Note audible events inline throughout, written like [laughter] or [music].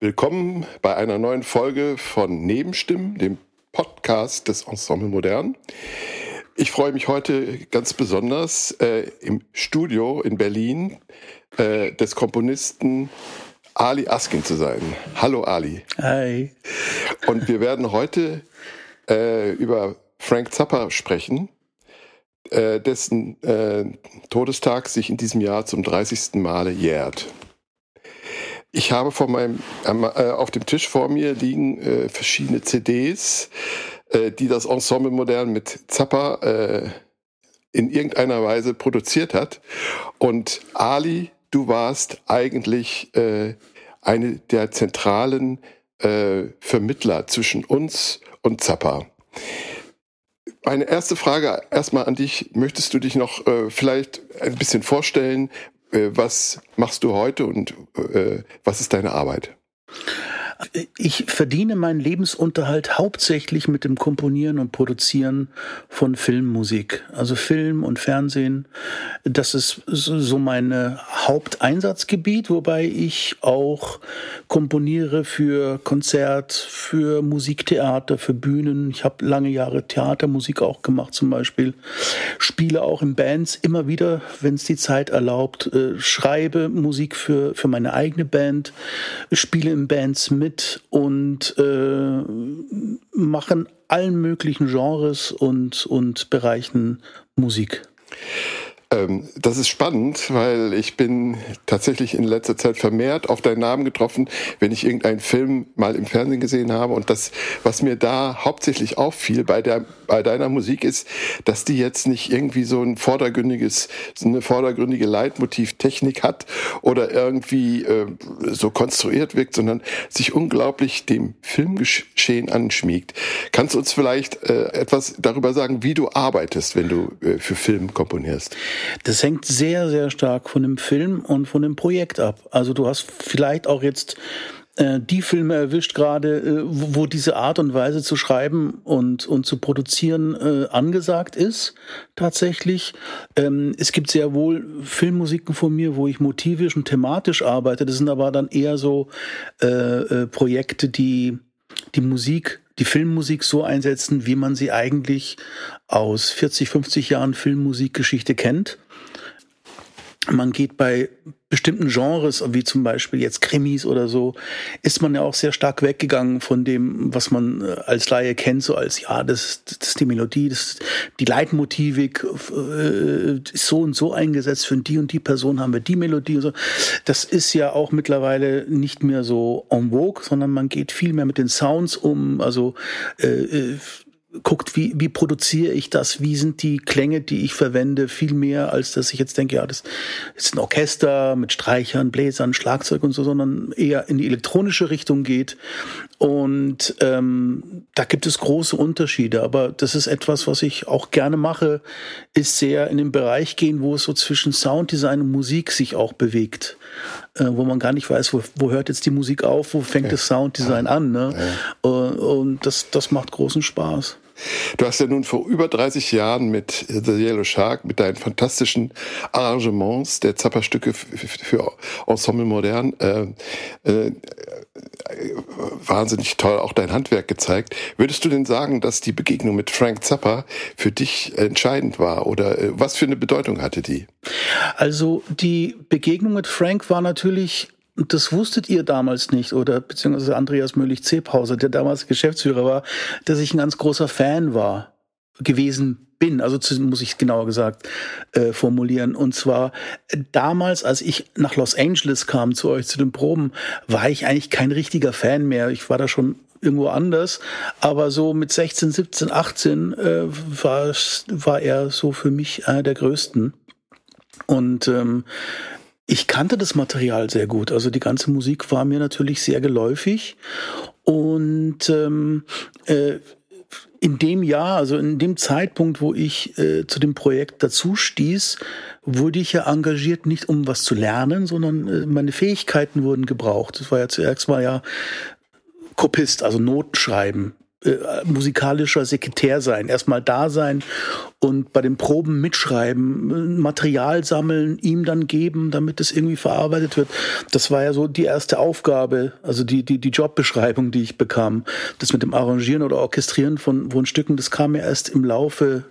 Willkommen bei einer neuen Folge von Nebenstimmen, dem Podcast des Ensemble Modern. Ich freue mich heute ganz besonders äh, im Studio in Berlin äh, des Komponisten Ali Askin zu sein. Hallo Ali. Hi. Und wir werden heute äh, über Frank Zappa sprechen, äh, dessen äh, Todestag sich in diesem Jahr zum 30. Male jährt. Ich habe vor meinem, äh, auf dem Tisch vor mir liegen äh, verschiedene CDs äh, die das Ensemble Modern mit Zappa äh, in irgendeiner Weise produziert hat. Und Ali, du warst eigentlich eine der zentralen Vermittler zwischen uns und Zappa. Meine erste Frage erstmal an dich. Möchtest du dich noch äh, vielleicht ein bisschen vorstellen? Äh, was machst du heute und äh, was ist deine Arbeit? Ich verdiene meinen Lebensunterhalt hauptsächlich mit dem Komponieren und Produzieren von Filmmusik. Also Film und Fernsehen. Das ist so mein Haupteinsatzgebiet, wobei ich auch komponiere für Konzert, für Musiktheater, für Bühnen. Ich habe lange Jahre Theatermusik auch gemacht zum Beispiel. Spiele auch in Bands immer wieder, wenn es die Zeit erlaubt. Äh, schreibe Musik für, für meine eigene Band. Spiele in Bands mit mit und äh, machen allen möglichen Genres und, und Bereichen Musik. Ähm, das ist spannend, weil ich bin tatsächlich in letzter Zeit vermehrt auf deinen Namen getroffen, wenn ich irgendeinen Film mal im Fernsehen gesehen habe. Und das, was mir da hauptsächlich auffiel bei der, bei deiner Musik ist, dass die jetzt nicht irgendwie so ein vordergründiges, so eine vordergründige Leitmotivtechnik hat oder irgendwie äh, so konstruiert wirkt, sondern sich unglaublich dem Filmgeschehen anschmiegt. Kannst du uns vielleicht äh, etwas darüber sagen, wie du arbeitest, wenn du äh, für Film komponierst? Das hängt sehr, sehr stark von dem Film und von dem Projekt ab. Also du hast vielleicht auch jetzt äh, die Filme erwischt gerade, äh, wo, wo diese Art und Weise zu schreiben und, und zu produzieren äh, angesagt ist, tatsächlich. Ähm, es gibt sehr wohl Filmmusiken von mir, wo ich motivisch und thematisch arbeite. Das sind aber dann eher so äh, äh, Projekte, die die Musik die Filmmusik so einsetzen, wie man sie eigentlich aus 40, 50 Jahren Filmmusikgeschichte kennt. Man geht bei bestimmten Genres, wie zum Beispiel jetzt Krimis oder so, ist man ja auch sehr stark weggegangen von dem, was man äh, als Laie kennt, so als, ja, das, das ist die Melodie, das, die Leitmotivik äh, ist so und so eingesetzt, für die und die Person haben wir die Melodie und so. Das ist ja auch mittlerweile nicht mehr so en vogue, sondern man geht viel mehr mit den Sounds um, also äh, äh guckt, wie, wie produziere ich das, wie sind die Klänge, die ich verwende, viel mehr, als dass ich jetzt denke, ja, das ist ein Orchester mit Streichern, Bläsern, Schlagzeug und so, sondern eher in die elektronische Richtung geht. Und ähm, da gibt es große Unterschiede, aber das ist etwas, was ich auch gerne mache, ist sehr in den Bereich gehen, wo es so zwischen Sounddesign und Musik sich auch bewegt. Äh, wo man gar nicht weiß, wo, wo hört jetzt die Musik auf, wo fängt ja. das Sounddesign an. Ne? Ja. Und, und das, das macht großen Spaß. Du hast ja nun vor über 30 Jahren mit The Yellow Shark, mit deinen fantastischen Arrangements der Zapperstücke für Ensemble Modern, äh, äh, wahnsinnig toll auch dein Handwerk gezeigt. Würdest du denn sagen, dass die Begegnung mit Frank Zappa für dich entscheidend war oder äh, was für eine Bedeutung hatte die? Also die Begegnung mit Frank war natürlich das wusstet ihr damals nicht, oder beziehungsweise Andreas Möhlich-Zebhauser, der damals Geschäftsführer war, dass ich ein ganz großer Fan war, gewesen bin, also zu, muss ich genauer gesagt äh, formulieren. Und zwar äh, damals, als ich nach Los Angeles kam zu euch zu den Proben, war ich eigentlich kein richtiger Fan mehr. Ich war da schon irgendwo anders. Aber so mit 16, 17, 18 äh, war, war er so für mich einer der größten. Und ähm, ich kannte das Material sehr gut. Also die ganze Musik war mir natürlich sehr geläufig. Und ähm, äh, in dem Jahr, also in dem Zeitpunkt, wo ich äh, zu dem Projekt dazu stieß, wurde ich ja engagiert, nicht um was zu lernen, sondern äh, meine Fähigkeiten wurden gebraucht. Das war ja zuerst mal ja Kopist, also Noten schreiben, äh, musikalischer Sekretär sein, erstmal da sein und bei den Proben mitschreiben, Material sammeln, ihm dann geben, damit es irgendwie verarbeitet wird. Das war ja so die erste Aufgabe, also die, die, die Jobbeschreibung, die ich bekam. Das mit dem Arrangieren oder Orchestrieren von, von Stücken, das kam ja erst im Laufe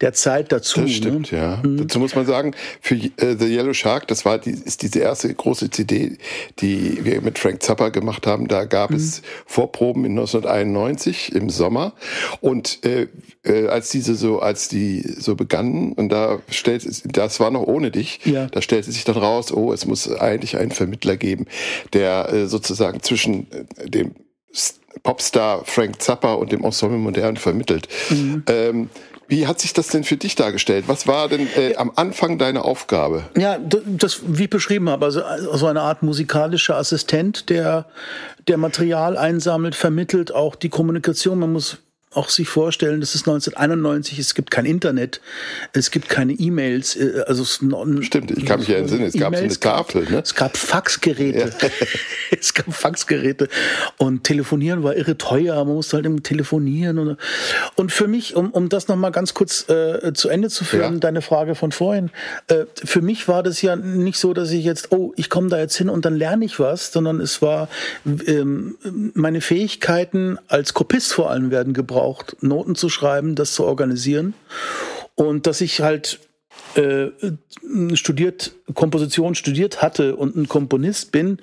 der Zeit dazu. Das stimmt, ne? ja. Mhm. Dazu muss man sagen, für äh, The Yellow Shark, das war die, ist diese erste große CD, die wir mit Frank Zappa gemacht haben. Da gab mhm. es Vorproben in 1991 im Sommer. Und äh, äh, als diese so, als die so begannen, und da stellt das war noch ohne dich, ja. da stellte sich dann raus, oh, es muss eigentlich einen Vermittler geben, der äh, sozusagen zwischen äh, dem Popstar Frank Zappa und dem Ensemble Modern vermittelt. Mhm. Ähm, wie hat sich das denn für dich dargestellt? Was war denn äh, am Anfang deine Aufgabe? Ja, das, wie ich beschrieben habe, also, also eine Art musikalischer Assistent, der, der Material einsammelt, vermittelt, auch die Kommunikation. Man muss auch sich vorstellen, das ist 1991, es gibt kein Internet, es gibt keine E-Mails. Äh, also es Stimmt, ich kann mich ja entsinnen, es gab so eine Tafel. Ne? Es gab Faxgeräte. Ja. [laughs] es gab Faxgeräte. Und telefonieren war irre teuer, man musste halt immer telefonieren. Und, und für mich, um, um das nochmal ganz kurz äh, zu Ende zu führen, ja. deine Frage von vorhin, äh, für mich war das ja nicht so, dass ich jetzt, oh, ich komme da jetzt hin und dann lerne ich was, sondern es war, ähm, meine Fähigkeiten als Kopist vor allem werden gebraucht gebraucht, Noten zu schreiben, das zu organisieren. Und dass ich halt äh, studiert, Komposition studiert hatte und ein Komponist bin,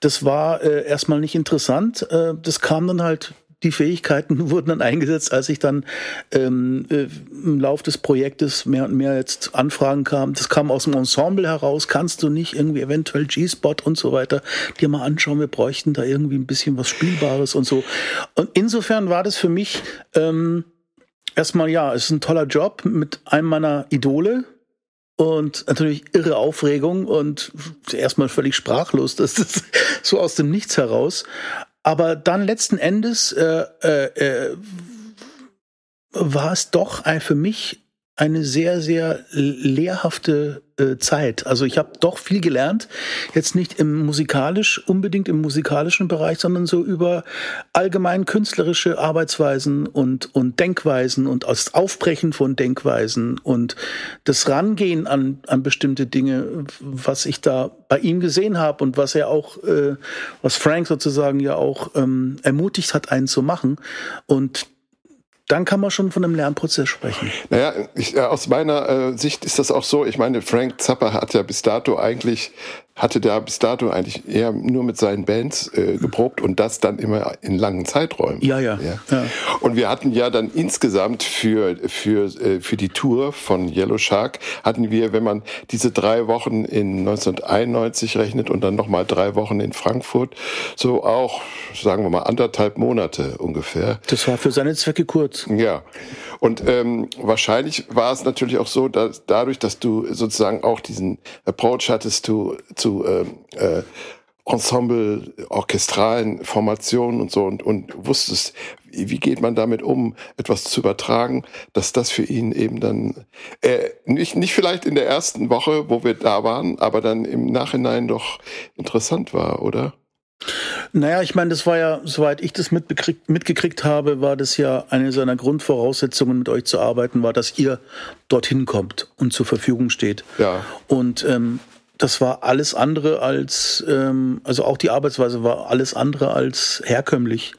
das war äh, erstmal nicht interessant. Äh, das kam dann halt die Fähigkeiten [laughs] wurden dann eingesetzt, als ich dann ähm, äh, im Lauf des Projektes mehr und mehr jetzt Anfragen kam. Das kam aus dem Ensemble heraus. Kannst du nicht irgendwie eventuell G-Spot und so weiter dir mal anschauen? Wir bräuchten da irgendwie ein bisschen was Spielbares und so. Und insofern war das für mich ähm, erstmal ja, es ist ein toller Job mit einem meiner Idole, und natürlich irre Aufregung und erstmal völlig sprachlos, das ist [laughs] so aus dem Nichts heraus. Aber dann letzten Endes äh, äh, äh, war es doch ein, für mich eine sehr, sehr lehrhafte äh, Zeit. Also ich habe doch viel gelernt, jetzt nicht im musikalisch, unbedingt im musikalischen Bereich, sondern so über allgemein künstlerische Arbeitsweisen und, und Denkweisen und das Aufbrechen von Denkweisen und das Rangehen an, an bestimmte Dinge, was ich da bei ihm gesehen habe und was er auch, äh, was Frank sozusagen ja auch ähm, ermutigt hat, einen zu machen. Und dann kann man schon von einem Lernprozess sprechen. Naja, ich, aus meiner äh, Sicht ist das auch so. Ich meine, Frank Zappa hat ja bis dato eigentlich hatte da bis dato eigentlich eher nur mit seinen Bands äh, geprobt und das dann immer in langen Zeiträumen. Ja, ja, ja. ja. Und wir hatten ja dann insgesamt für, für, äh, für die Tour von Yellow Shark hatten wir, wenn man diese drei Wochen in 1991 rechnet und dann nochmal drei Wochen in Frankfurt, so auch, sagen wir mal, anderthalb Monate ungefähr. Das war für seine Zwecke kurz. Ja. Und ähm, wahrscheinlich war es natürlich auch so, dass dadurch, dass du sozusagen auch diesen Approach hattest zu, zu äh, äh, Ensemble, orchestralen Formationen und so und, und wusstest, wie geht man damit um, etwas zu übertragen, dass das für ihn eben dann äh, nicht, nicht vielleicht in der ersten Woche, wo wir da waren, aber dann im Nachhinein doch interessant war, oder? Naja, ich meine, das war ja, soweit ich das mitgekriegt habe, war das ja eine seiner Grundvoraussetzungen, mit euch zu arbeiten, war, dass ihr dorthin kommt und zur Verfügung steht. Ja. Und ähm, das war alles andere als, ähm, also auch die Arbeitsweise war alles andere als herkömmlich.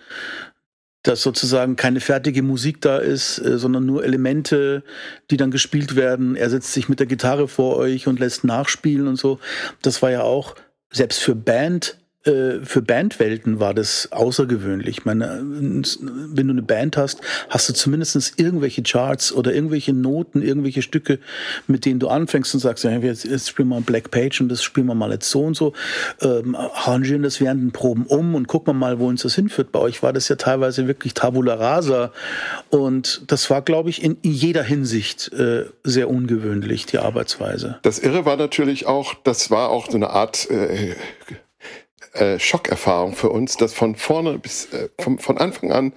Dass sozusagen keine fertige Musik da ist, äh, sondern nur Elemente, die dann gespielt werden. Er setzt sich mit der Gitarre vor euch und lässt nachspielen und so. Das war ja auch selbst für Band für Bandwelten war das außergewöhnlich. Ich meine, wenn du eine Band hast, hast du zumindest irgendwelche Charts oder irgendwelche Noten, irgendwelche Stücke, mit denen du anfängst und sagst, ja, jetzt, jetzt spielen wir Black Page und das spielen wir mal jetzt so und so, ähm, arrangieren das während den Proben um und gucken wir mal, wo uns das hinführt. Bei euch war das ja teilweise wirklich Tabula Rasa und das war, glaube ich, in jeder Hinsicht äh, sehr ungewöhnlich, die Arbeitsweise. Das Irre war natürlich auch, das war auch so eine Art äh, äh, Schockerfahrung für uns, dass von vorne bis äh, von, von Anfang an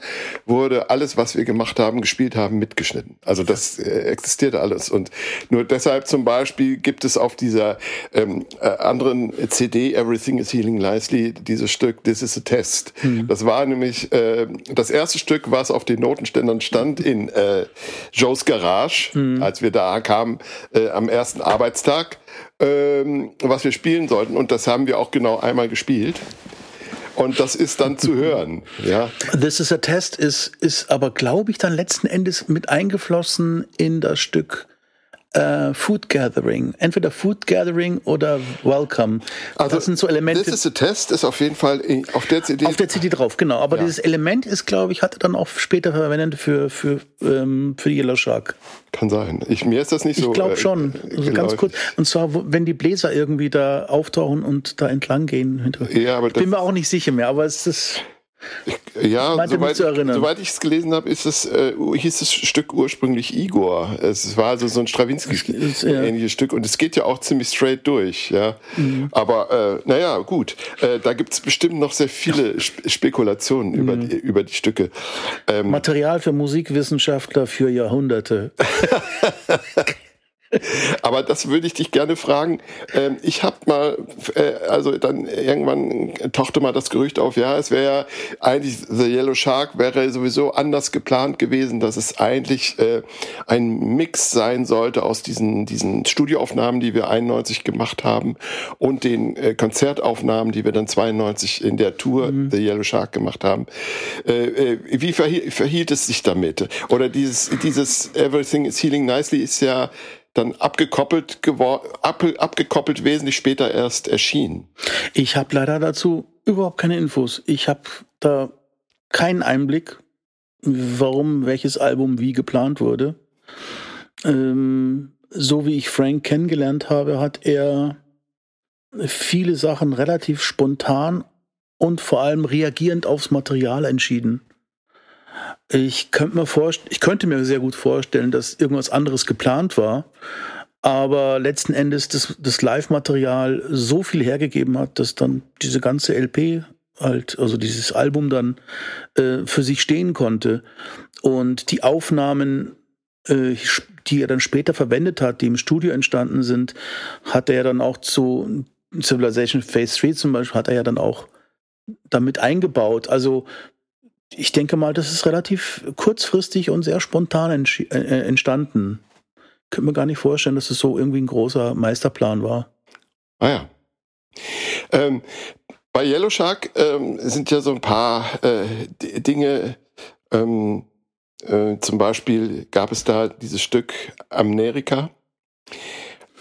wurde alles, was wir gemacht haben, gespielt haben, mitgeschnitten. Also das äh, existierte alles. Und nur deshalb zum Beispiel gibt es auf dieser ähm, äh, anderen CD Everything is Healing Nicely dieses Stück This is a Test. Mhm. Das war nämlich äh, das erste Stück, was auf den Notenständern stand in äh, Joes Garage, mhm. als wir da kamen äh, am ersten Arbeitstag ähm, was wir spielen sollten. Und das haben wir auch genau einmal gespielt. Und das ist dann zu hören. Ja. This is a Test ist, ist aber, glaube ich, dann letzten Endes mit eingeflossen in das Stück äh, Food Gathering. Entweder Food Gathering oder Welcome. Also, das sind so Elemente. This is a Test ist auf jeden Fall auf der CD. Auf der CD drauf, genau. Aber ja. dieses Element ist, glaube ich, hat er dann auch später verwendet für, für, ähm, für Yellow Shark. Kann sein. Ich, mir ist das nicht so. Ich glaube äh, schon. Äh, also ganz kurz. Und zwar, wenn die Bläser irgendwie da auftauchen und da entlang gehen. Ja, aber ich bin mir auch nicht sicher mehr, aber es ist. Ich, ja, soweit, soweit ich es gelesen habe, ist es, äh, hieß das Stück ursprünglich Igor. Es war also so ein Stravinsky-ähnliches ja. Stück und es geht ja auch ziemlich straight durch. Ja, mhm. aber äh, naja, gut. Äh, da gibt es bestimmt noch sehr viele Spekulationen mhm. über, die, über die Stücke. Ähm, Material für Musikwissenschaftler für Jahrhunderte. [laughs] Aber das würde ich dich gerne fragen. Ähm, ich habe mal, äh, also dann irgendwann tauchte mal das Gerücht auf, ja, es wäre ja eigentlich The Yellow Shark wäre sowieso anders geplant gewesen, dass es eigentlich äh, ein Mix sein sollte aus diesen, diesen Studioaufnahmen, die wir 91 gemacht haben und den äh, Konzertaufnahmen, die wir dann 92 in der Tour mhm. The Yellow Shark gemacht haben. Wie verhielt es sich damit? Oder dieses, dieses Everything is Healing Nicely ist ja dann abgekoppelt ab, abgekoppelt wesentlich später erst erschien. Ich habe leider dazu überhaupt keine Infos. Ich habe da keinen Einblick, warum welches Album wie geplant wurde. Ähm, so wie ich Frank kennengelernt habe, hat er viele Sachen relativ spontan und vor allem reagierend aufs Material entschieden. Ich könnte mir vorstellen, ich könnte mir sehr gut vorstellen, dass irgendwas anderes geplant war, aber letzten Endes das, das Live-Material so viel hergegeben hat, dass dann diese ganze LP halt, also dieses Album dann äh, für sich stehen konnte und die Aufnahmen, äh, die er dann später verwendet hat, die im Studio entstanden sind, hat er dann auch zu Civilization Phase 3 zum Beispiel, hat er ja dann auch damit eingebaut. Also ich denke mal, das ist relativ kurzfristig und sehr spontan äh, äh, entstanden. Ich könnte mir gar nicht vorstellen, dass es so irgendwie ein großer Meisterplan war. Ah ja. Ähm, bei Yellow Shark ähm, sind ja so ein paar äh, Dinge. Ähm, äh, zum Beispiel gab es da dieses Stück Amerika,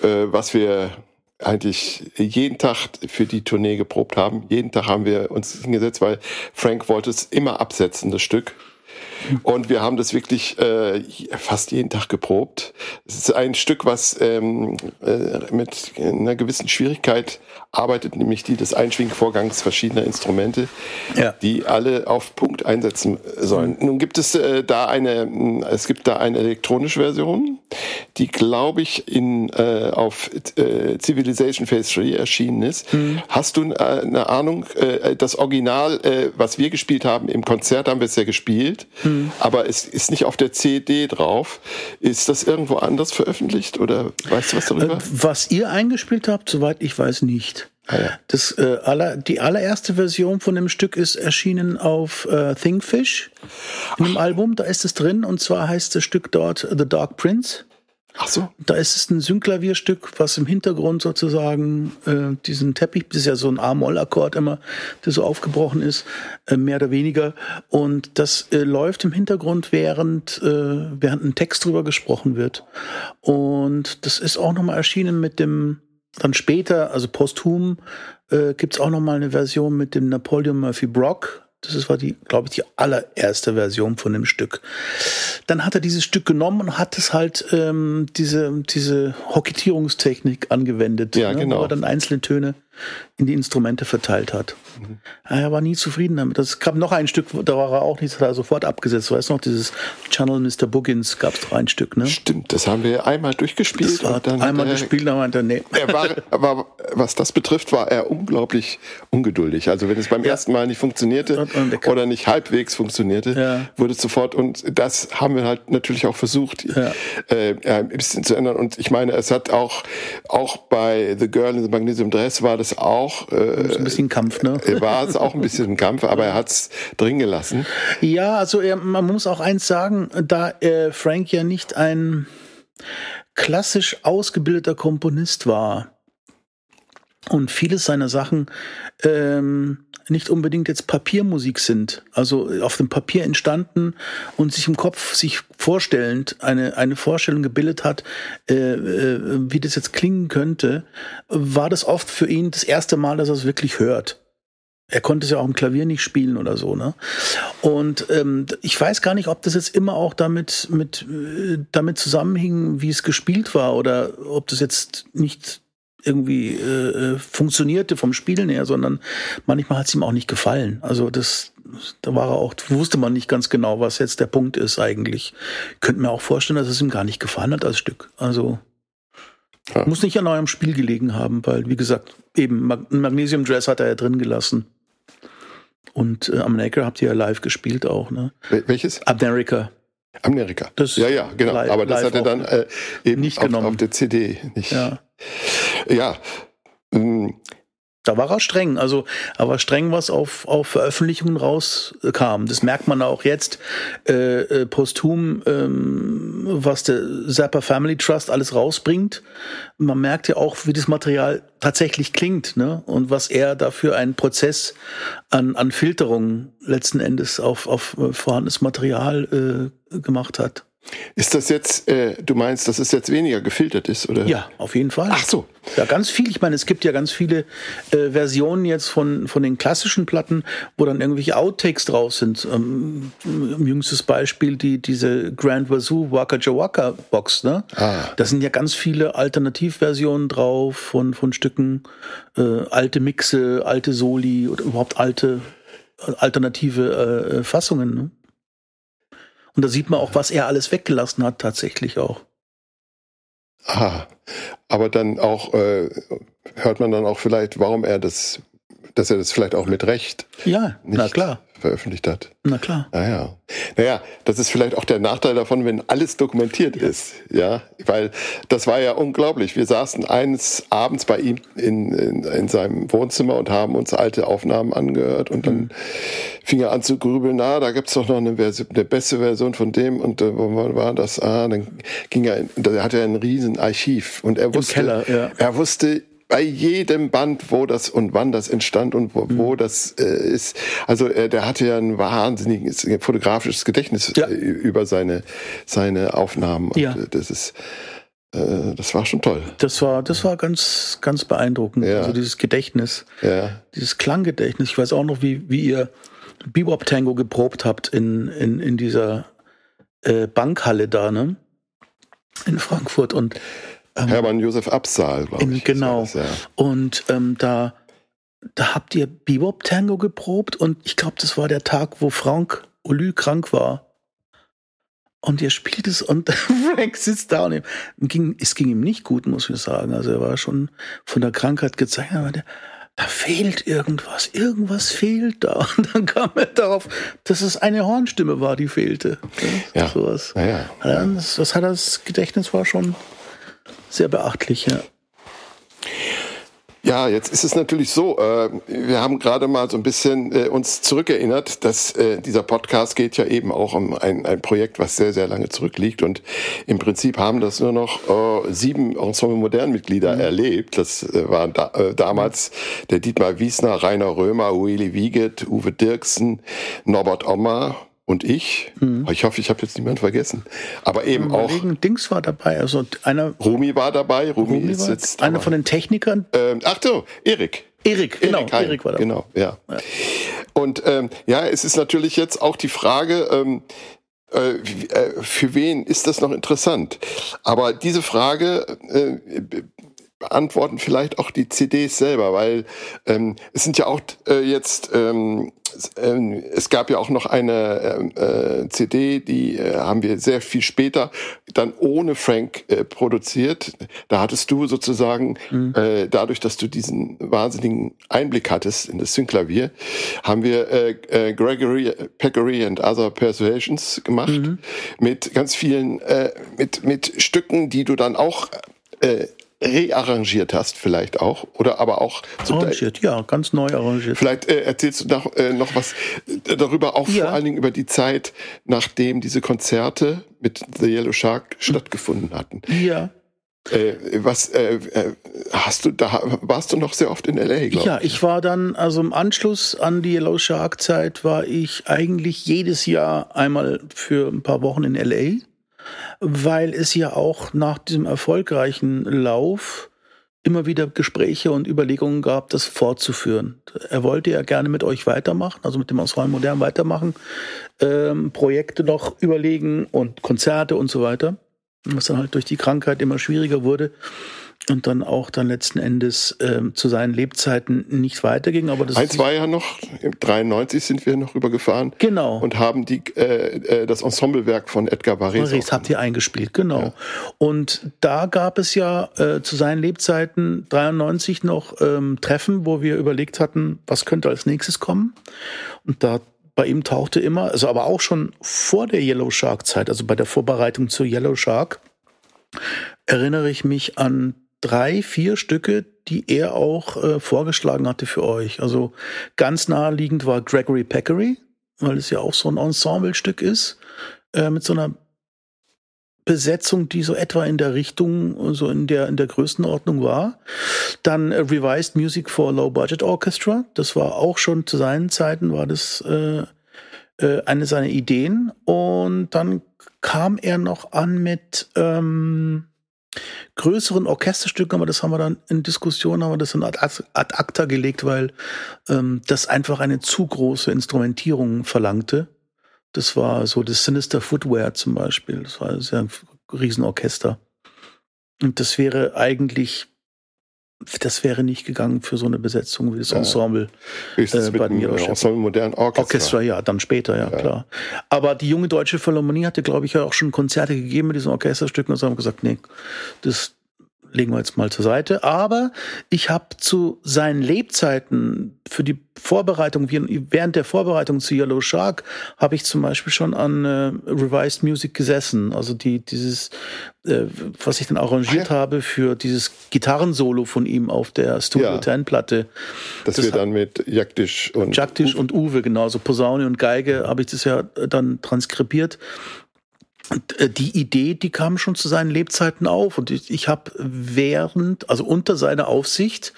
äh, was wir eigentlich jeden Tag für die Tournee geprobt haben. Jeden Tag haben wir uns hingesetzt, weil Frank wollte es immer absetzen, das Stück. Und wir haben das wirklich äh, fast jeden Tag geprobt. Es ist ein Stück, was ähm, äh, mit einer gewissen Schwierigkeit arbeitet, nämlich die des Einschwingvorgangs verschiedener Instrumente, ja. die alle auf Punkt einsetzen sollen. Nun gibt es äh, da eine, es gibt da eine elektronische Version, die glaube ich in äh, auf äh, Civilization Phase 3 erschienen ist. Mhm. Hast du äh, eine Ahnung? Äh, das Original, äh, was wir gespielt haben im Konzert, haben wir es ja gespielt. Mhm aber es ist nicht auf der CD drauf. Ist das irgendwo anders veröffentlicht oder weißt du was darüber? Äh, was ihr eingespielt habt, soweit ich weiß, nicht. Ah, ja. Das, äh, aller, die allererste Version von dem Stück ist erschienen auf äh, Thingfish in dem Ach. Album. Da ist es drin und zwar heißt das Stück dort The Dark Prince. Ach so. Da ist es ein Synklavierstück, was im Hintergrund sozusagen äh, diesen Teppich, das ist ja so ein A-Moll-Akkord immer, der so aufgebrochen ist, äh, mehr oder weniger. Und das äh, läuft im Hintergrund, während, äh, während ein Text drüber gesprochen wird. Und das ist auch nochmal erschienen mit dem dann später, also posthum, äh, gibt es auch noch mal eine Version mit dem Napoleon Murphy Brock. Das war die, glaube ich, die allererste Version von dem Stück. Dann hat er dieses Stück genommen und hat es halt ähm, diese diese Hocketierungstechnik angewendet, Ja, ne, genau. wo er dann einzelne Töne in die Instrumente verteilt hat. Mhm. Er war nie zufrieden damit. Es gab noch ein Stück, da war er auch nicht, das hat er sofort abgesetzt. Weißt du noch, dieses Channel Mr. Buggins gab es doch ein Stück, ne? Stimmt, das haben wir einmal durchgespielt. Das war und dann einmal hat er- gespielt, dann meinte er, nee. Er war, aber was das betrifft, war er unglaublich ungeduldig. Also wenn es beim ersten Mal nicht funktionierte der- oder nicht halbwegs funktionierte, Ja. wurde es sofort und das haben wir halt natürlich auch versucht, Ja. äh, ein bisschen zu ändern. Und ich meine, es hat auch auch bei The Girl in the Magnesium Dress war das auch äh, ein bisschen Kampf, ne? war es auch ein bisschen Kampf, aber er hat es drin gelassen. Ja, also er, man muss auch eins sagen, da äh, Frank ja nicht ein klassisch ausgebildeter Komponist war und vieles seiner Sachen ähm, nicht unbedingt jetzt Papiermusik sind, also auf dem Papier entstanden und sich im Kopf sich vorstellend eine, eine Vorstellung gebildet hat, äh, äh, wie das jetzt klingen könnte, war das oft für ihn das erste Mal, dass er es wirklich hört. Er konnte es ja auch im Klavier nicht spielen oder so, ne? Und ähm, ich weiß gar nicht, ob das jetzt immer auch damit mit äh, damit zusammenhing, wie es gespielt war, oder ob das jetzt nicht irgendwie äh, äh, funktionierte vom Spielen her, sondern manchmal hat es ihm auch nicht gefallen. Also das, da war er auch, wusste man nicht ganz genau, was jetzt der Punkt ist eigentlich. Könnte mir auch vorstellen, dass es ihm gar nicht gefallen hat als Stück. Also Ja. muss nicht an eurem Spiel gelegen haben, weil, wie gesagt, eben Mag Magnesium Dress hat er ja drin gelassen. Und äh, America habt ihr ja live gespielt auch, ne? Wel- Welches? America. Amerika. Das ja, ja, genau. aber das hat er dann äh, eben nicht auf, genommen. auf der CD nicht. Ja. ja. Da war er streng. Also, aber streng, was auf, auf Veröffentlichungen rauskam. Das merkt man auch jetzt äh, äh, posthum, ähm, was der Zappa Family Trust alles rausbringt. Man merkt ja auch, wie das Material tatsächlich klingt, ne? Und was er dafür einen Prozess an, an Filterung letzten Endes auf, auf äh, vorhandenes Material äh, gemacht hat. Ist das jetzt, äh, du meinst, dass es jetzt weniger gefiltert ist, oder? Ja, auf jeden Fall. Ach so. Ja, ganz viel. Ich meine, es gibt ja ganz viele äh, Versionen jetzt von, von den klassischen Platten, wo dann irgendwelche Outtakes drauf sind. Ähm, ein jüngstes Beispiel, die, diese Grand Wazoo Waka Jawaka Box, ne? Ah. Da sind ja ganz viele Alternativversionen drauf von, von Stücken, äh, alte Mixe, alte Soli oder überhaupt alte äh, alternative äh, Fassungen, ne? Und da sieht man auch, was er alles weggelassen hat, tatsächlich auch. Ah, aber dann auch äh, hört man dann auch vielleicht, warum er das, dass er das vielleicht auch mit Recht Ja, nicht na klar, veröffentlicht hat. na klar. Naja. Naja, das ist vielleicht auch der Nachteil davon, wenn alles dokumentiert ist. Ja, weil das war ja unglaublich. Wir saßen eines Abends bei ihm in, in, in seinem Wohnzimmer und haben uns alte Aufnahmen angehört und dann fing er an zu grübeln, na, da gibt's doch noch eine, Version, eine beste Version von dem und äh, wo war das? Ah, dann ging er, in, da hatte er ein riesen Archiv und er wusste, Keller, ja. er wusste bei jedem Band, wo das und wann das entstand und wo, Mhm. wo das äh, ist. Also äh, der hatte ja ein wahnsinniges fotografisches Gedächtnis Ja. äh, über seine seine Aufnahmen. Und Ja. äh, das ist äh, das war schon toll. Das war, das war ganz, ganz beeindruckend. Ja. Also dieses Gedächtnis, Ja. dieses Klanggedächtnis. Ich weiß auch noch, wie, wie ihr Bebop Tango geprobt habt in, in, in dieser Bankhalle da, ne? In Frankfurt. Und Hermann Josef Absaal, glaube ich. genau. Das war das, ja. Und ähm, da, da habt ihr Bebop Tango geprobt und ich glaube, das war der Tag, wo Frank Olü krank war. Und ihr spielt es und [laughs] Frank sitzt da und ihm ging, es ging ihm nicht gut, muss ich sagen. Also er war schon von der Krankheit gezeichnet, aber der, da fehlt irgendwas, irgendwas fehlt da. [laughs] Und dann kam er darauf, dass es eine Hornstimme war, die fehlte. Ja. Sowas. Naja. Ja, das, das hat das Gedächtnis war schon sehr beachtlich, ja. Ja, jetzt ist es natürlich so, äh, wir haben gerade mal so ein bisschen äh, uns zurückerinnert, dass äh, dieser Podcast geht ja eben auch um ein, ein Projekt, was sehr, sehr lange zurückliegt und im Prinzip haben das nur noch sieben Ensemble Modernmitglieder erlebt. Das waren da, damals der Dietmar Wiesner, Rainer Römer, Ueli Wieget, Uwe Dirksen, Norbert Ommer, und ich. Mhm. Ich hoffe, ich habe jetzt niemanden vergessen. Aber eben auch. Dings war dabei. Also einer. Rumi war dabei. Rumi, Rumi ist jetzt. Einer von den Technikern. Ähm, ach so, Erik. Erik, genau. Erik, Erik war dabei. Genau, ja. ja. Und ähm, ja, es ist natürlich jetzt auch die Frage, ähm, äh, äh für wen ist das noch interessant? Aber diese Frage äh, beantworten vielleicht auch die CDs selber, weil ähm, es sind ja auch äh, jetzt ähm, ähm, es gab ja auch noch eine äh, CD, die äh, haben wir sehr viel später dann ohne Frank äh, produziert. Da hattest du sozusagen, mhm. äh, dadurch, dass du diesen wahnsinnigen Einblick hattest in das Synklavier, haben wir äh, äh, Gregory Peccary and Other Persuasions gemacht mhm. mit ganz vielen, äh, mit, mit Stücken, die du dann auch äh, rearrangiert hast, vielleicht auch. Oder aber auch. Arrangiert, ja, ganz neu arrangiert. Vielleicht äh, erzählst du noch, äh, noch was äh, darüber, auch ja. vor allen Dingen über die Zeit, nachdem diese Konzerte mit The Yellow Shark stattgefunden hatten. Ja. Äh, was äh, äh hast du da warst du noch sehr oft in LA? Ja, ich war dann also im Anschluss an die Yellow Shark Zeit war ich eigentlich jedes Jahr einmal für ein paar Wochen in LA weil es ja auch nach diesem erfolgreichen Lauf immer wieder Gespräche und Überlegungen gab, das fortzuführen. Er wollte ja gerne mit euch weitermachen, also mit dem Ensemble Modern weitermachen, ähm, Projekte noch überlegen und Konzerte und so weiter, was dann halt durch die Krankheit immer schwieriger wurde und dann auch dann letzten Endes ähm, zu seinen Lebzeiten nicht weiterging. Aber das Eins war ja noch, im 93 sind wir noch rübergefahren. Genau. Und haben die, äh, äh, das Ensemblewerk von Edgar Varese. Varese habt ihr eingespielt, genau. Ja. Und da gab es ja äh, zu seinen Lebzeiten 93 noch ähm, Treffen, wo wir überlegt hatten, was könnte als nächstes kommen. Und da bei ihm tauchte immer, also aber auch schon vor der Yellow Shark Zeit, also bei der Vorbereitung zur Yellow Shark, erinnere ich mich an drei, vier Stücke, die er auch äh, vorgeschlagen hatte für euch. Also ganz naheliegend war Gregory Peccary, weil es ja auch so ein Ensemblestück ist, äh, mit so einer Besetzung, die so etwa in der Richtung, so in der, in der Größenordnung war. Dann äh, Revised Music for Low Budget Orchestra. Das war auch schon zu seinen Zeiten, war das äh, äh, eine seiner Ideen. Und dann kam er noch an mit, ähm, größeren Orchesterstücken, aber das haben wir dann in Diskussion, haben wir das in ad, ad acta gelegt, weil ähm, das einfach eine zu große Instrumentierung verlangte. Das war so das Sinister Footwear zum Beispiel. Das war ein Riesenorchester. Und das wäre eigentlich das wäre nicht gegangen für so eine Besetzung wie das Ensemble. Ja, äh, bei den Ensemble modernen Orchestra. Orchestra, ja, dann später, ja, ja, klar. Aber die junge deutsche Philharmonie hatte, glaube ich, ja auch schon Konzerte gegeben mit diesen Orchesterstücken und so haben gesagt, nee, das legen wir jetzt mal zur Seite. Aber ich habe zu seinen Lebzeiten für die Vorbereitung, während der Vorbereitung zu Yellow Shark, habe ich zum Beispiel schon an äh, Revised Music gesessen. Also die, dieses, äh, was ich dann arrangiert ja. habe für dieses Gitarrensolo von ihm auf der Studio ja. 10 Platte. Das, das wir dann mit Jaktisch und Jaktisch Uwe. und Uwe, genau. Also Posaune und Geige habe ich das ja dann transkribiert. Äh, die Idee, die kam schon zu seinen Lebzeiten auf. Und ich, ich habe während, also unter seiner Aufsicht,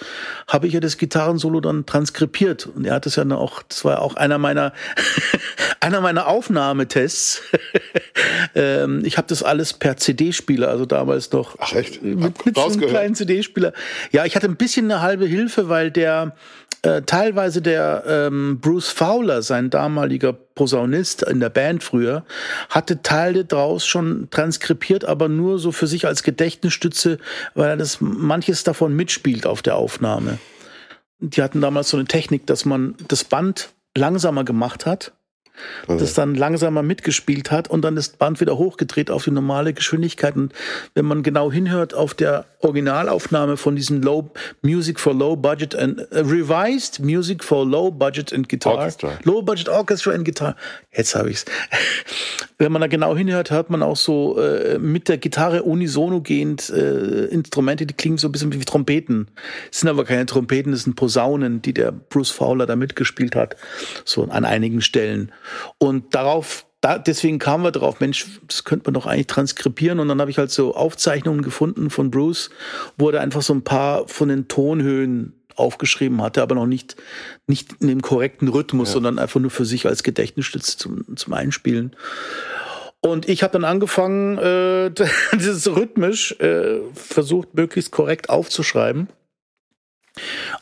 habe ich ja das Gitarrensolo dann transkribiert. Und er hat es ja dann auch, das war auch einer meiner, [laughs] einer meiner Aufnahmetests. [laughs] ähm, ich habe das alles per CD-Spieler, also damals noch. Ach echt? Mit, mit so einem kleinen CD-Spieler. Ja, ich hatte ein bisschen eine halbe Hilfe, weil der äh, teilweise der ähm, Bruce Fowler, sein damaliger Posaunist in der Band früher, hatte Teile draus schon transkribiert, aber nur so für sich als Gedächtnisstütze, weil er das manches davon mitspielt auf der Aufnahme. Die hatten damals so eine Technik, dass man das Band langsamer gemacht hat das dann langsamer mitgespielt hat und dann das Band wieder hochgedreht auf die normale Geschwindigkeit. Und wenn man genau hinhört auf der Originalaufnahme von diesem Low Music for Low Budget and uh, Revised Music for Low Budget and Guitar, Orchestra. Low Budget Orchestra and Guitar. Jetzt habe ich's. [laughs] wenn man da genau hinhört, hört man auch so äh, mit der Gitarre unisono gehend äh, Instrumente, die klingen so ein bisschen wie Trompeten. Das sind aber keine Trompeten, das sind Posaunen, die der Bruce Fowler da mitgespielt hat, so an einigen Stellen. Und darauf, da, deswegen kamen wir drauf, Mensch, das könnte man doch eigentlich transkribieren. Und dann habe ich halt so Aufzeichnungen gefunden von Bruce, wo er einfach so ein paar von den Tonhöhen aufgeschrieben hatte, aber noch nicht, nicht in dem korrekten Rhythmus, Ja. sondern einfach nur für sich als Gedächtnisstütze zum, zum Einspielen. Und ich habe dann angefangen, äh, [laughs] dieses rhythmisch äh, versucht, möglichst korrekt aufzuschreiben.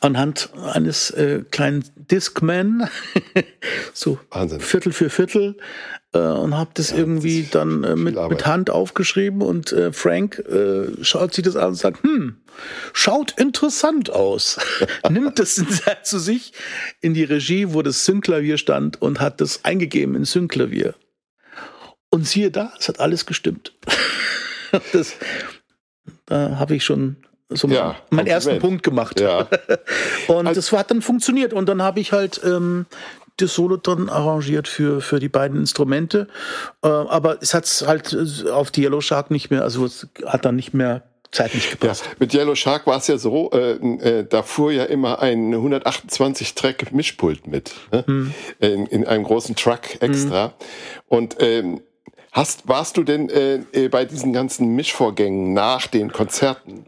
Anhand eines äh, kleinen Discman, [laughs] so Wahnsinn. Viertel für Viertel, äh, und habe das irgendwie ist dann äh, mit, mit Hand aufgeschrieben. Und äh, Frank äh, schaut sich das an und sagt, hm, schaut interessant aus. [laughs] Nimmt das [laughs] zu sich in die Regie, wo das Synklavier stand und hat das eingegeben in Synklavier. Und siehe da, es hat alles gestimmt. das, da habe ich schon so Ja, meinen ersten Kompliment. Punkt gemacht. Ja. [laughs] Und Also- das hat dann funktioniert. Und dann habe ich halt ähm, das Solo dann arrangiert für, für die beiden Instrumente. Äh, aber es hat halt äh, auf die Yellow Shark nicht mehr, also es hat dann nicht mehr zeitlich Ja, gepasst. mit Yellow Shark war es ja so, äh, äh, da fuhr ja immer ein 128-Track Mischpult mit, ne? Hm. in, in einem großen Truck extra. Und ähm, hast, warst du denn äh, äh, bei diesen ganzen Mischvorgängen nach den Konzerten,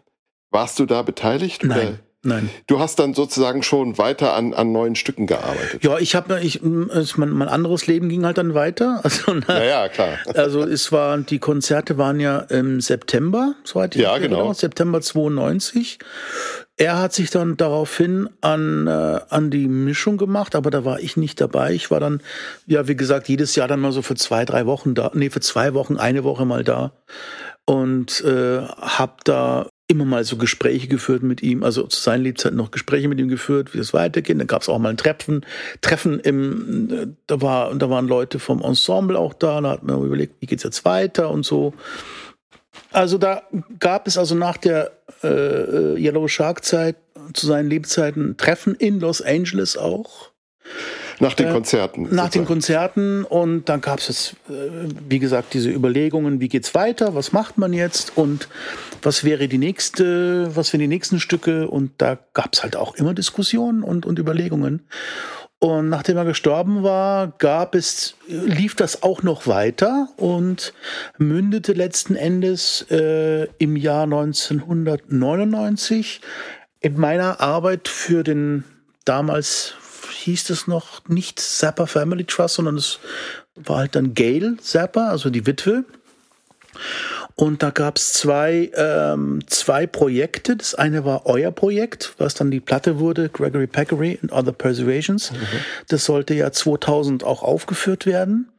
warst du da beteiligt? Oder? Nein, nein. Du hast dann sozusagen schon weiter an, an neuen Stücken gearbeitet. Ja, ich habe, ich, mein, mein anderes Leben ging halt dann weiter. [laughs] Also, na, Ja, ja, klar. Also es waren die Konzerte waren ja im September, soweit ich Ja, genau. erinnere, September 92. Er hat sich dann daraufhin an äh, an die Mischung gemacht, aber da war ich nicht dabei. Ich war dann ja wie gesagt jedes Jahr dann mal so für zwei drei Wochen da, nee für zwei Wochen eine Woche mal da und äh, habe da immer mal so Gespräche geführt mit ihm, also zu seinen Lebzeiten noch Gespräche mit ihm geführt, wie es weitergeht. Dann gab es auch mal ein Treffen, Treffen im, da war, da waren Leute vom Ensemble auch da, da hat man überlegt, wie geht's jetzt weiter und so. Also da gab es also nach der äh, Yellow Shark Zeit zu seinen Lebzeiten Treffen in Los Angeles auch. Nach den Äh, Konzerten. Nach den. Konzerten und dann gab es jetzt, äh, wie gesagt, diese Überlegungen, wie geht's weiter, was macht man jetzt und was wäre die nächste, was wären die nächsten Stücke und da gab es halt auch immer Diskussionen und, und Überlegungen. Und nachdem er gestorben war, gab es, lief das auch noch weiter und mündete letzten Endes äh, im Jahr 1999 in meiner Arbeit für den damals hieß es noch nicht Zappa Family Trust, sondern es war halt dann Gail Zappa, also die Witwe. Und da gab es zwei, ähm, zwei Projekte. Das eine war euer Projekt, was dann die Platte wurde, Gregory Packery and Other Persuasions. Das sollte ja 2000 auch aufgeführt werden.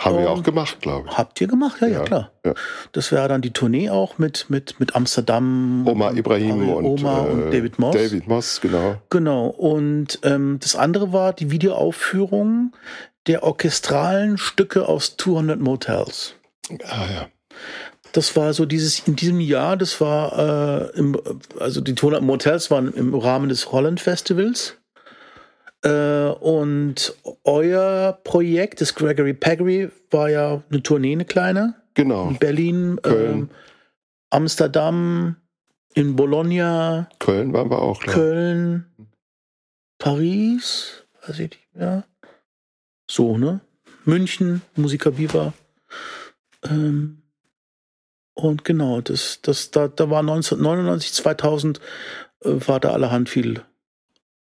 Haben wir und- auch gemacht, glaube ich. Habt ihr gemacht? Ja, ja, Ja, klar. ja. Das wäre dann die Tournee auch mit, mit, mit Amsterdam. Oma und Ibrahim und, Oma und äh, David Moss. David Moss, genau. Genau. Und ähm, das andere war die Videoaufführung der orchestralen Stücke aus 200 Motels. Ah ja. Das war so dieses in diesem Jahr. Das war äh, im, also die 200 Motels waren im Rahmen des Holland Festivals. Äh, und euer Projekt, das Gregory Paggery, war ja eine Tournee, eine kleine. Genau. In Berlin, Köln. ähm, Amsterdam, in Bologna, Köln waren wir auch, glaube Köln, Paris, weiß ich nicht mehr. So, ne? München, Musiker Viva. Ähm, und genau, das, das, da, da war 1999, 2000 äh, war da allerhand viel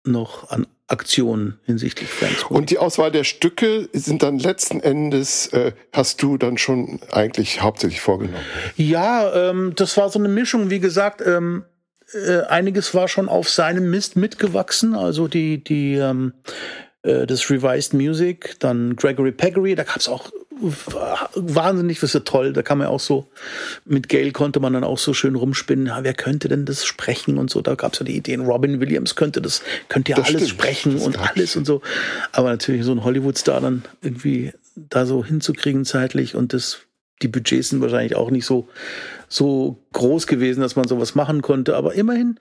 noch an Aktionen hinsichtlich Franks. Und die Auswahl der Stücke sind dann letzten Endes, äh, hast du dann schon eigentlich hauptsächlich vorgenommen. Ja, ähm, das war so eine Mischung, wie gesagt, ähm, äh, einiges war schon auf seinem Mist mitgewachsen, also die, die, ähm, äh, das Revised Music, dann Gregory Paggery, da gab es auch wahnsinnig, das ist ja toll, da kann man auch so, mit Gail konnte man dann auch so schön rumspinnen, ja, wer könnte denn das sprechen und so, da gab es ja die Ideen, Robin Williams könnte das, könnte ja Das alles stimmt, sprechen das und alles und so, aber natürlich so ein Hollywood-Star dann irgendwie da so hinzukriegen zeitlich und das, die Budgets sind wahrscheinlich auch nicht so, so groß gewesen, dass man sowas machen konnte. Aber immerhin,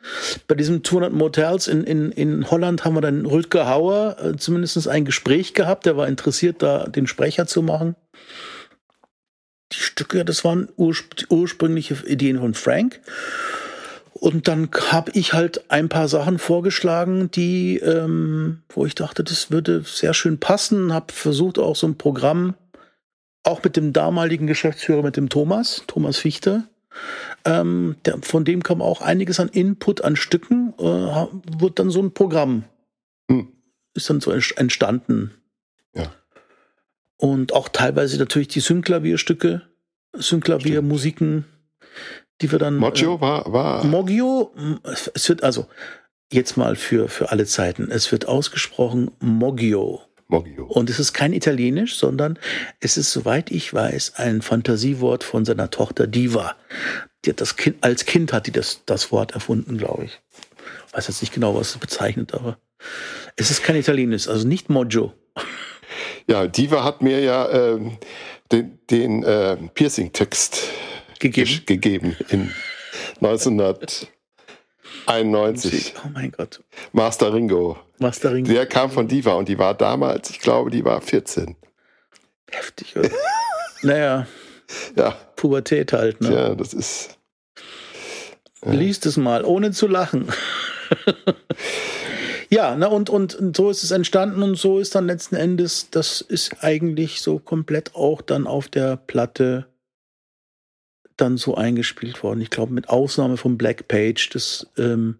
bei diesem 200 Motels in, in, in Holland haben wir dann Rüdger Hauer äh, zumindest ein Gespräch gehabt. Der war interessiert, da den Sprecher zu machen. Die Stücke, das waren urspr ursprüngliche Ideen von Frank. Und dann habe ich halt ein paar Sachen vorgeschlagen, die, ähm, wo ich dachte, das würde sehr schön passen. Habe versucht auch so ein Programm, auch mit dem damaligen Geschäftsführer, mit dem Thomas, Thomas Fichter, Ähm, der, von dem kam auch einiges an Input an Stücken, äh, wird dann so ein Programm. Hm. Ist dann so entstanden. Ja. Und auch teilweise natürlich die Synklavierstücke, Synklaviermusiken, die wir dann. Moggio äh, war, war. Moggio, es wird also jetzt mal für, für alle Zeiten, es wird ausgesprochen Moggio. Moggio. Und es ist kein Italienisch, sondern es ist, soweit ich weiß, ein Fantasiewort von seiner Tochter Diva. Die hat das kind, als Kind hat die das, das Wort erfunden, glaube ich. Ich weiß jetzt nicht genau, was es bezeichnet, aber es ist kein Italienisch, also nicht Moggio. Ja, Diva hat mir ja äh, den, den äh, Piercing-Text gegeben. gegeben in 1991. Oh mein Gott. Master Ringo. Master Ringo. Der kam von Diva und die war damals, ich glaube, die war 14. Heftig, oder? [laughs] naja. Ja. Pubertät halt, ne? Ja, das ist. Ja. Liest es mal, ohne zu lachen. [laughs] ja, na und, und, und so ist es entstanden und so ist dann letzten Endes, das ist eigentlich so komplett auch dann auf der Platte dann so eingespielt worden. Ich glaube, mit Ausnahme von Black Page, das ähm,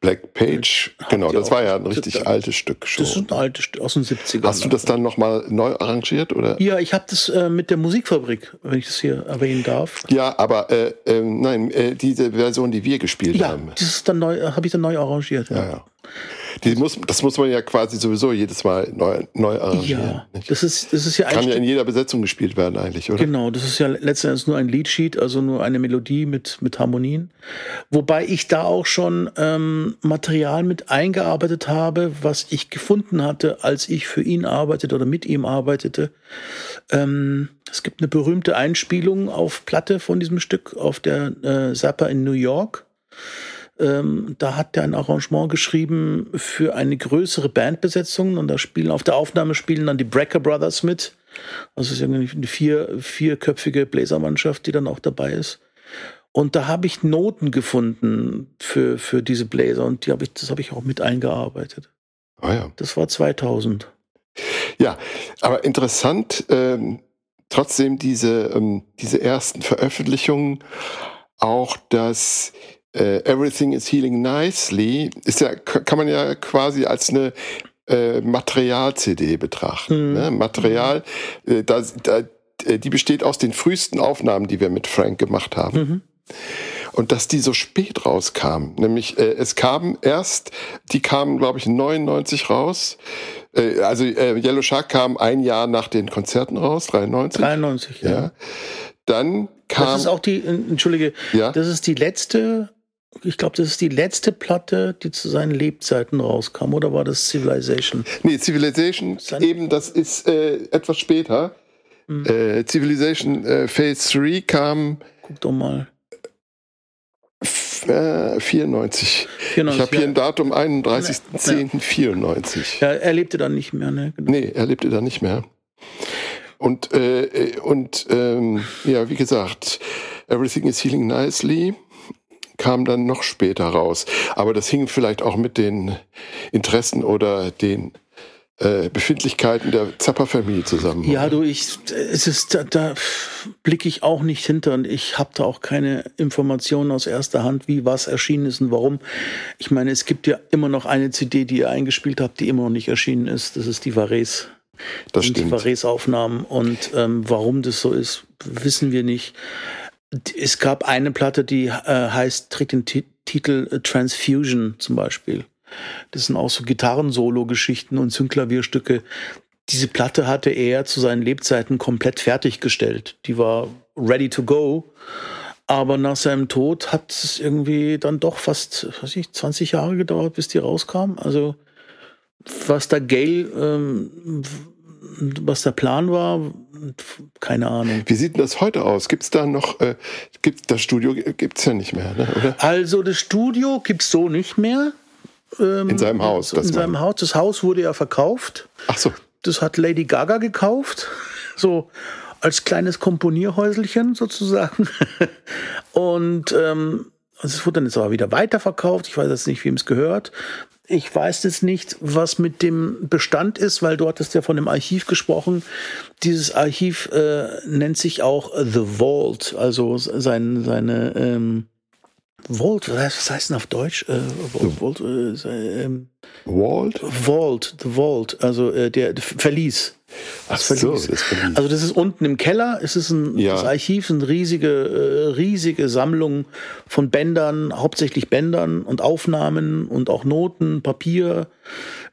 Black Page, genau, das war ja ein richtig das, altes Stück schon. Das ist ein altes Stück aus den 70ern. Hast du das dann nochmal neu arrangiert? Oder? Ja, ich habe das äh, mit der Musikfabrik, wenn ich das hier erwähnen darf. Ja, aber äh, äh, nein, äh, diese Version, die wir gespielt ja, haben. Das ist dann neu, habe ich dann neu arrangiert. Ja, ja. ja. Die muss, das muss man ja quasi sowieso jedes Mal neu, neu arrangieren. Ja, das ist, das ist ja Kann ja in jeder Besetzung gespielt werden eigentlich, oder? Genau, das ist ja letztendlich nur ein Leadsheet, also nur eine Melodie mit, mit Harmonien. Wobei ich da auch schon ähm, Material mit eingearbeitet habe, was ich gefunden hatte, als ich für ihn arbeitete oder mit ihm arbeitete. Ähm, es gibt eine berühmte Einspielung auf Platte von diesem Stück auf der äh, Zappa in New York. Ähm, da hat er ein Arrangement geschrieben für eine größere Bandbesetzung und da spielen auf der Aufnahme spielen dann die Brecker Brothers mit. Also es ist irgendwie eine vier, vierköpfige Bläsermannschaft, die dann auch dabei ist. Und da habe ich Noten gefunden für, für diese Bläser und die habe ich, das habe ich auch mit eingearbeitet. Ah ja. Das war 2000. Ja, aber interessant, ähm, trotzdem diese, ähm, diese ersten Veröffentlichungen, auch dass äh, Everything is Healing Nicely ist ja, kann man ja quasi als eine äh, Material-CD betrachten. Mhm. Ne? Material, äh, da, da, äh, die besteht aus den frühesten Aufnahmen, die wir mit Frank gemacht haben. Mhm. Und dass die so spät rauskamen, nämlich äh, es kam erst, die kamen, glaube ich, 99 raus. Äh, also äh, Yellow Shark kam ein Jahr nach den Konzerten raus, 93. 93, ja. ja. Dann kam. Das ist auch die, entschuldige, ja? das ist die letzte ich glaube, das ist die letzte Platte, die zu seinen Lebzeiten rauskam, oder war das Civilization? Nee, Civilization, Sein eben, das ist äh, etwas später. Mhm. Äh, Civilization äh, Phase 3 kam. Guck doch mal. 94. 94. Ich habe hier ein Datum 31.10.94. Ja, er lebte dann nicht mehr, ne? Genau. Nee, er lebte dann nicht mehr. Und, äh, und ähm, ja, wie gesagt, Everything is Healing Nicely kam dann noch später raus. Aber das hing vielleicht auch mit den Interessen oder den äh, Befindlichkeiten der Zappa-Familie zusammen. Ja, du, ich, es ist, da, da blicke ich auch nicht hinter und ich habe da auch keine Informationen aus erster Hand, wie was erschienen ist und warum. Ich meine, es gibt ja immer noch eine CD, die ihr eingespielt habt, die immer noch nicht erschienen ist. Das ist die Vares. Das stimmt. Die Vares-Aufnahmen und ähm, warum das so ist, wissen wir nicht. Es gab eine Platte, die äh, heißt, trägt den T Titel äh, Transfusion zum Beispiel. Das sind auch so Gitarren-Solo-Geschichten und Synklavierstücke. Diese Platte hatte er zu seinen Lebzeiten komplett fertiggestellt. Die war ready to go. Aber nach seinem Tod hat es irgendwie dann doch fast, weiß ich, 20 Jahre gedauert, bis die rauskam. Also, was da Gail ähm, was der Plan war, keine Ahnung. Wie sieht denn das heute aus? Gibt es da noch, äh, gibt das Studio gibt es ja nicht mehr, ne? oder? Also das Studio gibt es so nicht mehr. Ähm, in seinem Haus. in seinem Haus. Das Haus wurde ja verkauft. Ach so. Das hat Lady Gaga gekauft. [laughs] So als kleines Komponierhäuselchen sozusagen. [laughs] Und ähm, also es wurde dann jetzt aber wieder weiterverkauft. Ich weiß jetzt nicht, wem es gehört. Ich weiß jetzt nicht, was mit dem Bestand ist, weil du hattest ja von dem Archiv gesprochen. Dieses Archiv äh, nennt sich auch The Vault, also sein, seine ähm, Vault, was heißt denn auf Deutsch? Äh, Vault, Vault, äh, ähm, Vault? Vault, The Vault, also äh, der, der Verlies. Ach so, das Verlies. Also das ist unten im Keller, es ist ein ja. das Archiv, eine riesige, äh, riesige Sammlung von Bändern, hauptsächlich Bändern und Aufnahmen und auch Noten, Papier,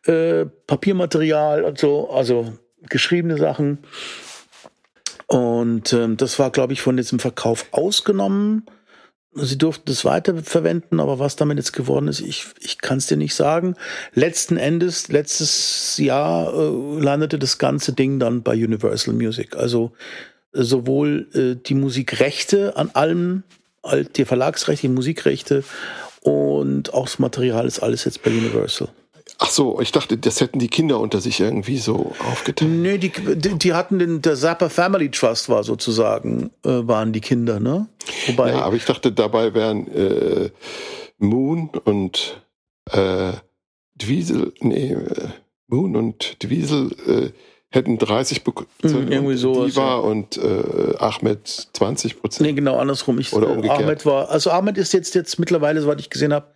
äh, Papiermaterial und so, also geschriebene Sachen. Und ähm, das war, glaube ich, von diesem Verkauf ausgenommen. Sie durften es weiterverwenden, aber was damit jetzt geworden ist, ich, ich kann es dir nicht sagen. Letzten Endes, letztes Jahr äh, landete das ganze Ding dann bei Universal Music. Also äh, sowohl äh, die Musikrechte an allem, die Verlagsrechte, die Musikrechte und auch das Material ist alles jetzt bei Universal. Ach so, ich dachte, das hätten die Kinder unter sich irgendwie so aufgeteilt. Nee, die, die, die hatten den, der Zappa Family Trust war sozusagen, äh, waren die Kinder, ne? Wobei, ja, aber ich dachte, dabei wären äh, Moon und äh, Dwiesel, nee, äh, Moon und Dwiesel äh, hätten 30 Prozent mhm, irgendwie so Diva ja. und äh, Ahmed 20 Prozent. Nee, genau andersrum. Ich, Oder umgekehrt. Ahmed war, also Ahmed ist jetzt jetzt mittlerweile, soweit ich gesehen habe,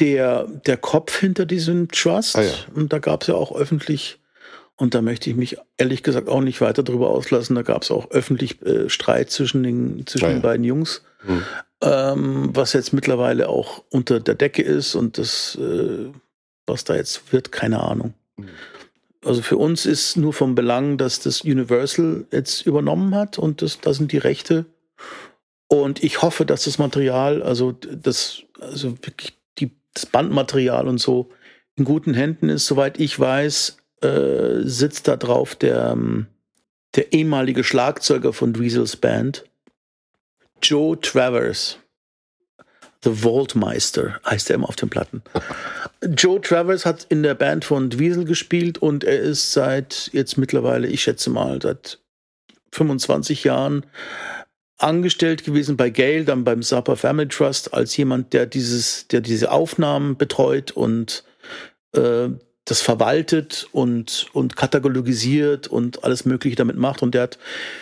der, der Kopf hinter diesem Trust. Ah, ja. Und da gab es ja auch öffentlich, und da möchte ich mich ehrlich gesagt auch nicht weiter drüber auslassen, da gab es auch öffentlich äh, Streit zwischen den, zwischen ah, ja. den beiden Jungs, mhm. ähm, was jetzt mittlerweile auch unter der Decke ist und das, äh, was da jetzt wird, keine Ahnung. Mhm. Also für uns ist nur vom Belang, dass das Universal jetzt übernommen hat und das, da sind die Rechte. Und ich hoffe, dass das Material, also das, also wirklich das Bandmaterial und so in guten Händen ist. Soweit ich weiß, äh, sitzt da drauf der, ähm, der ehemalige Schlagzeuger von Dweezels Band, Joe Travers. The Vaultmeister heißt er immer auf den Platten. [laughs] Joe Travers hat in der Band von Dweezil gespielt und er ist seit jetzt mittlerweile, ich schätze mal, seit 25 Jahren angestellt gewesen bei Gail, dann beim Zappa Family Trust als jemand, der dieses, der diese Aufnahmen betreut und äh, das verwaltet und und katalogisiert und alles Mögliche damit macht. Und der hat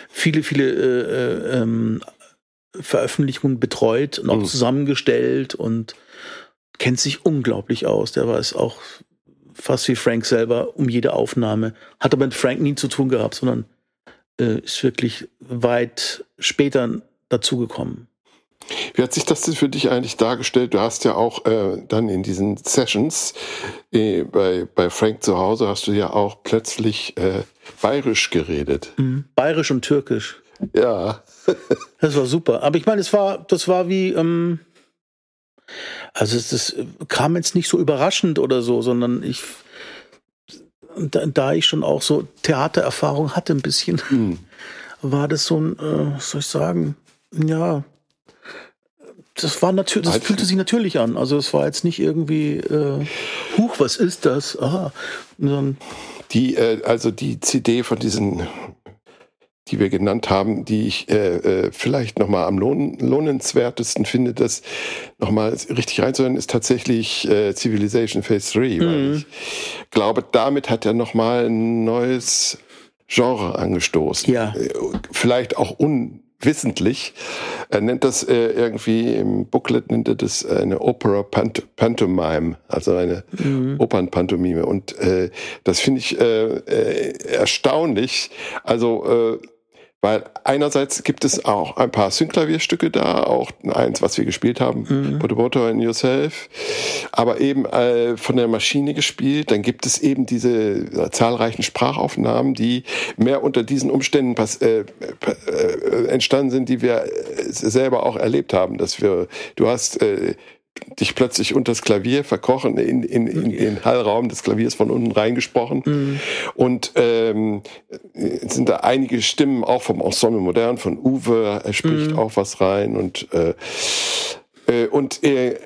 viele, viele äh, äh, ähm, Veröffentlichungen betreut und auch mhm. zusammengestellt und kennt sich unglaublich aus. Der weiß auch fast wie Frank selber um jede Aufnahme. Hat aber mit Frank nie zu tun gehabt, sondern äh, ist wirklich weit später dazugekommen. Wie hat sich das für dich eigentlich dargestellt? Du hast ja auch äh, dann in diesen Sessions äh, bei, bei Frank zu Hause hast du ja auch plötzlich äh, bayerisch geredet. Mhm. Bayerisch und türkisch. Ja. [laughs] das war super. Aber ich meine, es war, das war wie, ähm, also es, das kam jetzt nicht so überraschend oder so, sondern ich, da, da ich schon auch so Theatererfahrung hatte ein bisschen, mhm. [laughs] war das so ein, äh, was soll ich sagen, ja, das war natürlich, das fühlte sich natürlich an. Also es war jetzt nicht irgendwie, äh, huch, was ist das? Aha. Die, äh, also die CD von diesen die wir genannt haben, die ich äh, äh, vielleicht nochmal am lohn lohnenswertesten finde, das nochmal richtig reinzuhören, ist tatsächlich äh, Civilization Phase 3, mhm. weil ich glaube, damit hat er nochmal ein neues Genre angestoßen. Ja. Äh, vielleicht auch unwissentlich. Er nennt das äh, irgendwie im Booklet nennt er das eine Opera Pant Pantomime, also eine mhm. Opernpantomime. Und äh, das finde ich äh, äh, erstaunlich. Also äh, weil einerseits gibt es auch ein paar Synklavierstücke da, auch eins, was wir gespielt haben, mhm. Put a in Yourself, aber eben äh, von der Maschine gespielt. Dann gibt es eben diese äh, zahlreichen Sprachaufnahmen, die mehr unter diesen Umständen äh, äh, entstanden sind, die wir äh, selber auch erlebt haben. Dass wir, du hast äh, dich plötzlich unter das Klavier verkochen, in, in, in den Hallraum des Klaviers von unten reingesprochen. Mhm. Und ähm, sind da einige Stimmen auch vom Ensemble Modern, von Uwe, er spricht mhm. auch was rein. Und, äh, äh, und, äh,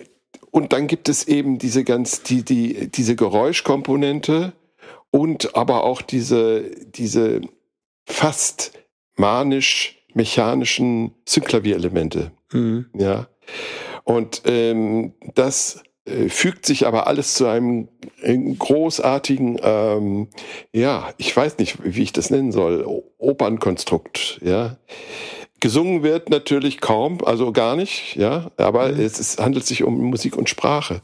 und dann gibt es eben diese ganz, die, die, diese Geräuschkomponente und aber auch diese, diese fast manisch mechanischen Synklavierelemente. Mhm. Ja. Und ähm, das äh, fügt sich aber alles zu einem großartigen, ähm, ja, ich weiß nicht, wie ich das nennen soll, Opernkonstrukt, ja. Gesungen wird natürlich kaum, also gar nicht, ja, aber mhm. es, es handelt sich um Musik und Sprache.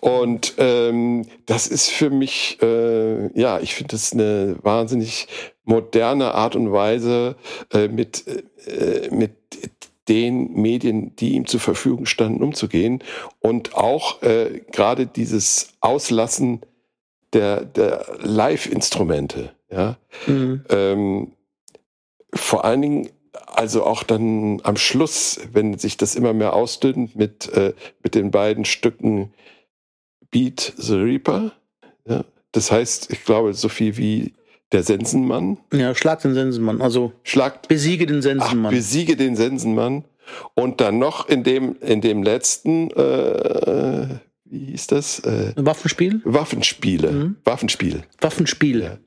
Und ähm, das ist für mich, äh, ja, ich finde das eine wahnsinnig moderne Art und Weise, äh, mit, äh, mit den Medien, die ihm zur Verfügung standen, umzugehen. Und auch äh, gerade dieses Auslassen der, der Live-Instrumente. Ja? Mhm. Ähm, vor allen Dingen, also auch dann am Schluss, wenn sich das immer mehr ausdünnt mit, äh, mit den beiden Stücken Beat the Reaper. Ja? Das heißt, ich glaube, so viel wie der Sensenmann. Ja, schlag den Sensenmann. Also schlag, besiege den Sensenmann. Ach, besiege den Sensenmann. Und dann noch in dem, in dem letzten, äh, wie hieß das? Äh, Waffenspiel? Waffenspiele. Mhm. Waffenspiel. Waffenspiel. Ja.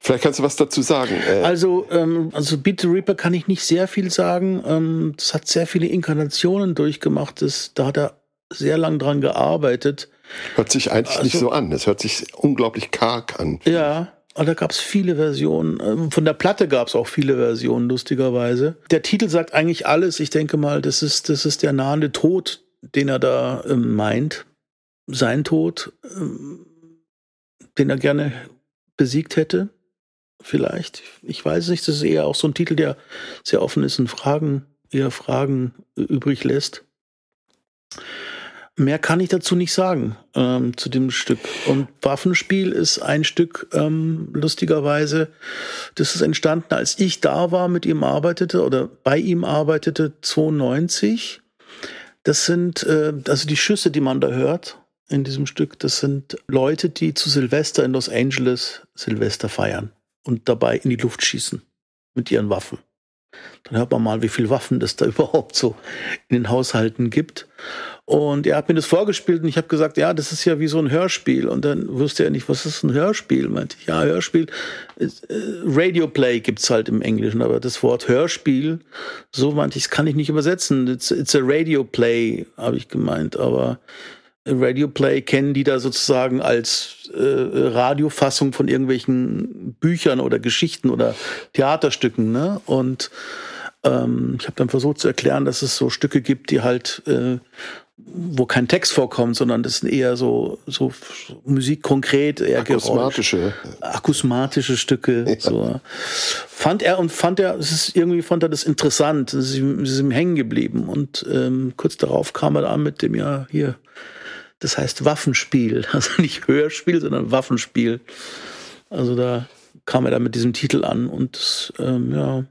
Vielleicht kannst du was dazu sagen. Äh, also, ähm, also Beat the Reaper kann ich nicht sehr viel sagen. Ähm, das hat sehr viele Inkarnationen durchgemacht. Das, da hat er sehr lang dran gearbeitet. Hört sich eigentlich also, nicht so an. Es hört sich unglaublich karg an. Ja, aber da gab es viele Versionen. Ähm, von der Platte gab es auch viele Versionen, lustigerweise. Der Titel sagt eigentlich alles. Ich denke mal, das ist, das ist der nahende Tod, den er da ähm, meint. Sein Tod, ähm, den er gerne besiegt hätte. Vielleicht. Ich weiß nicht. Das ist eher auch so ein Titel, der sehr offen ist und Fragen, eher Fragen übrig lässt. Mehr kann ich dazu nicht sagen ähm, zu dem Stück. Und Waffenspiel ist ein Stück, ähm, lustigerweise, das ist entstanden, als ich da war, mit ihm arbeitete oder bei ihm arbeitete, 92. Das sind äh, also die Schüsse, die man da hört in diesem Stück. Das sind Leute, die zu Silvester in Los Angeles Silvester feiern und dabei in die Luft schießen mit ihren Waffen. Dann hört man mal, wie viel Waffen es da [laughs] überhaupt so in den Haushalten gibt. Und er hat mir das vorgespielt und ich habe gesagt, ja, das ist ja wie so ein Hörspiel. Und dann wusste er nicht, was ist ein Hörspiel? Meinte ich, ja, Hörspiel. Äh, Radio Play gibt's halt im Englischen, aber das Wort Hörspiel, so meinte ich, das kann ich nicht übersetzen. It's, it's a Radio Play, habe ich gemeint. Aber Radio Play kennen die da sozusagen als äh, Radiofassung von irgendwelchen Büchern oder Geschichten oder Theaterstücken. Ne? Und ähm, ich habe dann versucht zu erklären, dass es so Stücke gibt, die halt äh, wo kein Text vorkommt, sondern das sind eher so, so Musik konkret, eher akusmatische, akusmatische Stücke. Ja. So. Fand er und fand er, es ist irgendwie fand er das interessant, es ist ist ihm hängen geblieben und ähm, kurz darauf kam er an mit dem ja hier, das heißt Waffenspiel, [laughs] also nicht Hörspiel, sondern Waffenspiel. Also da kam er da mit diesem Titel an und das, ähm, ja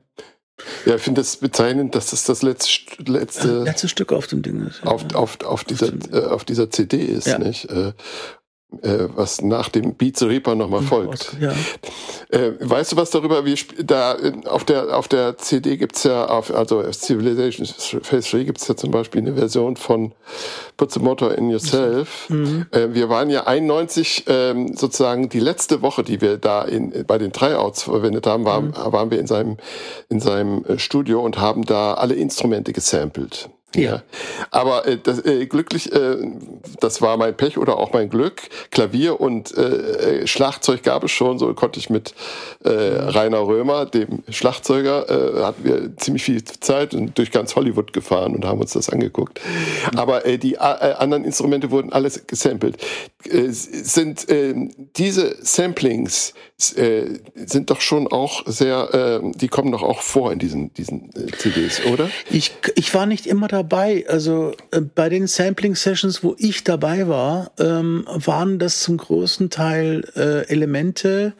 ja, ich finde es bezeichnend, dass das das letzte, letzte, letzte Stück auf dem Ding ist. Ja. Auf, auf, auf, dieser, äh, auf dieser CD ist, ja. nicht? Äh, äh, was nach dem Beat the Reaper nochmal folgt. Ja. Äh, weißt du was darüber, wie da auf der auf der CD gibt's ja, auf, also Civilization Phase 3 gibt's ja zum Beispiel eine Version von Put the Motor in Yourself. Mhm. Äh, wir waren ja 91 ähm, sozusagen die letzte Woche, die wir da in, bei den Tryouts verwendet haben, waren, mhm. waren wir in seinem in seinem äh, Studio und haben da alle Instrumente gesampelt. Ja. Aber äh, das, äh, glücklich, äh, das war mein Pech oder auch mein Glück. Klavier und äh, äh Schlagzeug gab es schon, so konnte ich mit äh, Rainer Römer, dem Schlagzeuger, äh, hatten wir ziemlich viel Zeit und durch ganz Hollywood gefahren und haben uns das angeguckt. Aber äh, die äh, anderen Instrumente wurden alles gesampelt. Äh, sind äh, diese Samplings äh, sind doch schon auch sehr, äh, die kommen doch auch vor in diesen, diesen äh, CDs, oder? Ich, ich war nicht immer dabei. Also äh, bei den Sampling-Sessions, wo ich dabei war, ähm, waren das zum großen Teil äh, Elemente,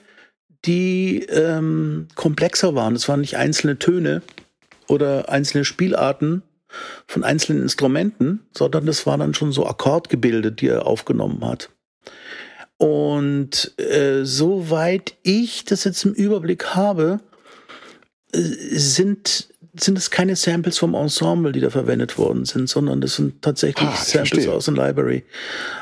die ähm, komplexer waren. Es waren nicht einzelne Töne oder einzelne Spielarten von einzelnen Instrumenten, sondern das war dann schon so Akkordgebilde, die er aufgenommen hat. Und äh, soweit ich das jetzt im Überblick habe, äh, sind sind es keine Samples vom Ensemble, die da verwendet worden sind, sondern das sind tatsächlich ah, Samples verstehe. aus der Library.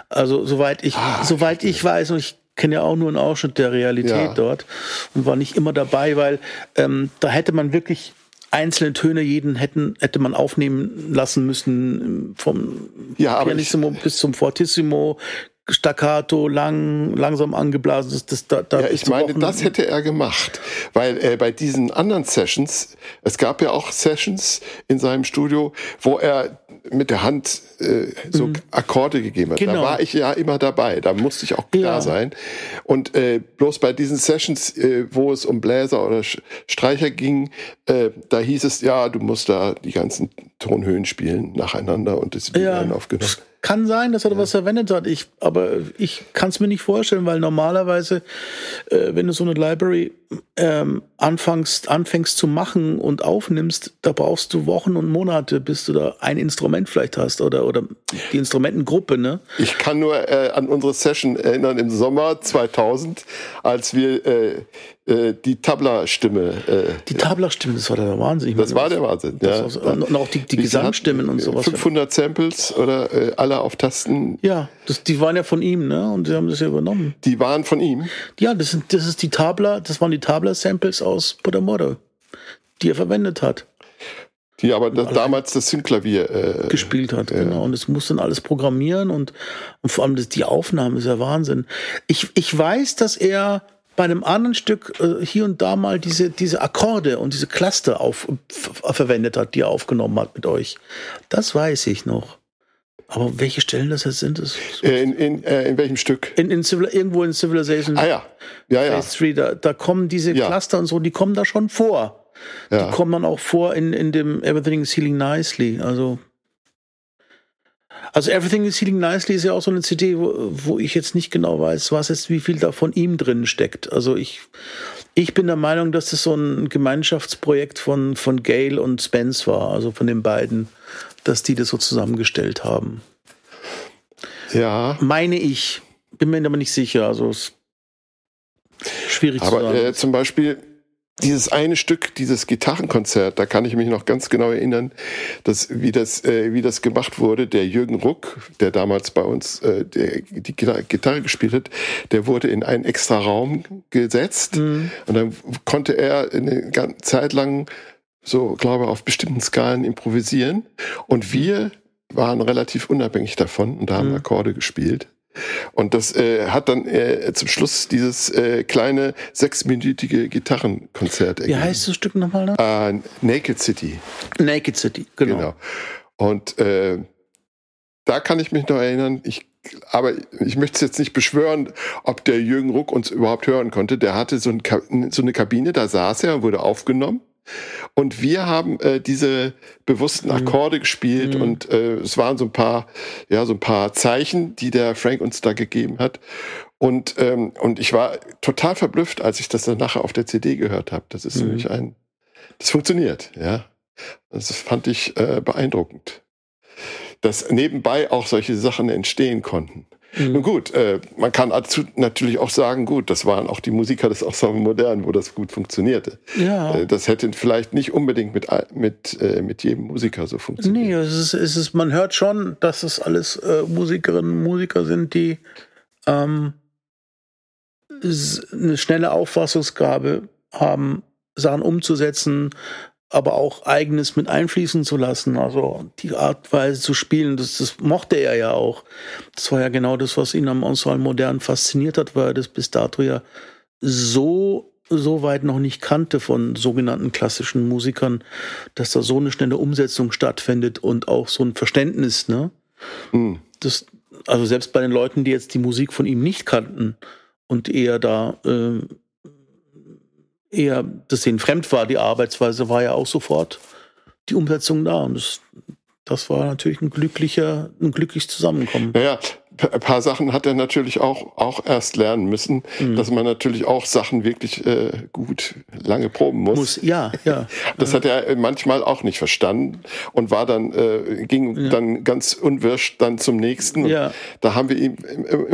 Also soweit ich, ah, soweit ich, ich weiß, und ich kenne ja auch nur einen Ausschnitt der Realität ja. dort und war nicht immer dabei, weil ähm, da hätte man wirklich einzelne Töne jeden hätten, hätte man aufnehmen lassen müssen, vom Ja, Pianissimo bis zum Fortissimo, staccato, lang, langsam angeblasen. Das, das, da, da Ja, ich meine, Wochen- das hätte er gemacht, weil äh, bei diesen anderen Sessions, es gab ja auch Sessions in seinem Studio, wo er mit der Hand äh, so Akkorde gegeben hat. Da Mhm. Genau. war ich ja immer dabei, da musste ich auch klar Ja. sein. Und äh, bloß bei diesen Sessions, äh, wo es um Bläser oder Streicher ging, äh, da hieß es, ja, du musst da die ganzen Tonhöhen spielen nacheinander und das wird Ja, dann aufgenommen. Kann sein, dass er da was verwendet hat. Ich, aber ich kann es mir nicht vorstellen, weil normalerweise, äh, wenn du so eine Library ähm, anfängst, anfängst zu machen und aufnimmst, da brauchst du Wochen und Monate, bis du da ein Instrument vielleicht hast oder, oder die Instrumentengruppe, ne? Ich kann nur äh, an unsere Session erinnern im Sommer 2000, als wir äh, die Tabla-Stimme. Äh, Die Tabla-Stimmen, das war der Wahnsinn. Das war der Wahnsinn. Ja. das war- und auch die, die Wir Gesangsstimmen hatten, und äh, sowas. 500 Samples oder äh, alle auf Tasten, Ja, das, die waren ja von ihm, ne? Und sie haben das ja übernommen. die waren von ihm. Ja, das sind, das ist die Tabla, das waren die Tabla-Samples aus Potamoro, die er verwendet hat, Die aber das, damals das Synklavier. Äh, gespielt hat, genau. Und es muss dann alles programmieren und, und vor allem das, die Aufnahme ist ja Wahnsinn. Ich, ich weiß, dass er bei einem anderen Stück äh, hier und da mal diese, diese Akkorde und diese Cluster auf, verwendet hat, die er aufgenommen hat mit euch. Das weiß ich noch. Aber welche Stellen das jetzt sind, das äh, in, in, äh, in welchem Stück? in, in Civil, irgendwo in Civilization Ah ja, ja, ja. Phase 3, da, da kommen diese Ja. Cluster und so, die kommen da schon vor. ja. Die kommen dann auch vor in, in dem Everything is Healing Nicely. Also, also Everything is Healing Nicely ist ja auch so eine CD, wo, wo ich jetzt nicht genau weiß, was jetzt, wie viel da von ihm drin steckt. Also ich, ich bin der Meinung, dass das so ein Gemeinschaftsprojekt von, von Gail und Spence war, also von den beiden, dass die das so zusammengestellt haben. ja. Meine ich. Bin mir aber nicht sicher. Also es schwierig zu Aber sagen. äh, zum Beispiel dieses eine Stück, dieses Gitarrenkonzert, da kann ich mich noch ganz genau erinnern, dass, wie, das, äh, wie das gemacht wurde. Der Jürgen Ruck, der damals bei uns äh, der, die Gitarre, gespielt hat, der wurde in einen extra Raum gesetzt und dann konnte er eine ganze Zeit lang so, glaube auf bestimmten Skalen improvisieren und wir waren relativ unabhängig davon und da haben Akkorde gespielt. Und das äh, hat dann äh, zum Schluss dieses äh, kleine sechsminütige Gitarrenkonzert Wie ergeben. heißt das Stück nochmal? Ne? Äh, Naked City, Naked City, genau. genau. Und äh, da kann ich mich noch erinnern, ich, aber ich möchte es jetzt nicht beschwören, ob der Jürgen Ruck uns überhaupt hören konnte. Der hatte so, ein, so eine Kabine, da saß er und wurde aufgenommen. Und wir haben äh, diese bewussten Akkorde gespielt und äh, es waren so ein paar, ja, so ein paar Zeichen, die der Frank uns da gegeben hat. Und, ähm, und ich war total verblüfft, als ich das dann nachher auf der CD gehört habe. Das ist nämlich ein, das funktioniert, ja. Das fand ich äh, beeindruckend. Dass nebenbei auch solche Sachen entstehen konnten. Nun gut, äh, man kann natürlich auch sagen, gut, das waren auch die Musiker des Ensemble Modern, wo das gut funktionierte. Ja. Äh, das hätte vielleicht nicht unbedingt mit, mit, äh, mit jedem Musiker so funktioniert. Nee, es ist, es ist, man hört schon, dass es alles äh, Musikerinnen und Musiker sind, die ähm, eine schnelle Auffassungsgabe haben, Sachen umzusetzen, aber auch eigenes mit einfließen zu lassen. Also die Art Weise zu spielen, das, das mochte er ja auch. Das war ja genau das, was ihn am Ensemble Modern fasziniert hat, weil er das bis dato ja so so weit noch nicht kannte von sogenannten klassischen Musikern, dass da so eine schnelle Umsetzung stattfindet und auch so ein Verständnis, ne? Hm. Das, also selbst bei den Leuten, die jetzt die Musik von ihm nicht kannten und eher da äh, eher das denen fremd war, die Arbeitsweise, war ja auch sofort die Umsetzung da. Und das, das war natürlich ein glücklicher, ein glückliches Zusammenkommen. Naja, ein paar Sachen hat er natürlich auch, auch erst lernen müssen, Mhm. dass man natürlich auch Sachen wirklich äh, gut lange proben muss. Muss, ja, ja. [laughs] Das hat er manchmal auch nicht verstanden und war dann, äh, ging dann ganz unwirsch dann zum nächsten. Ja. Da haben wir ihm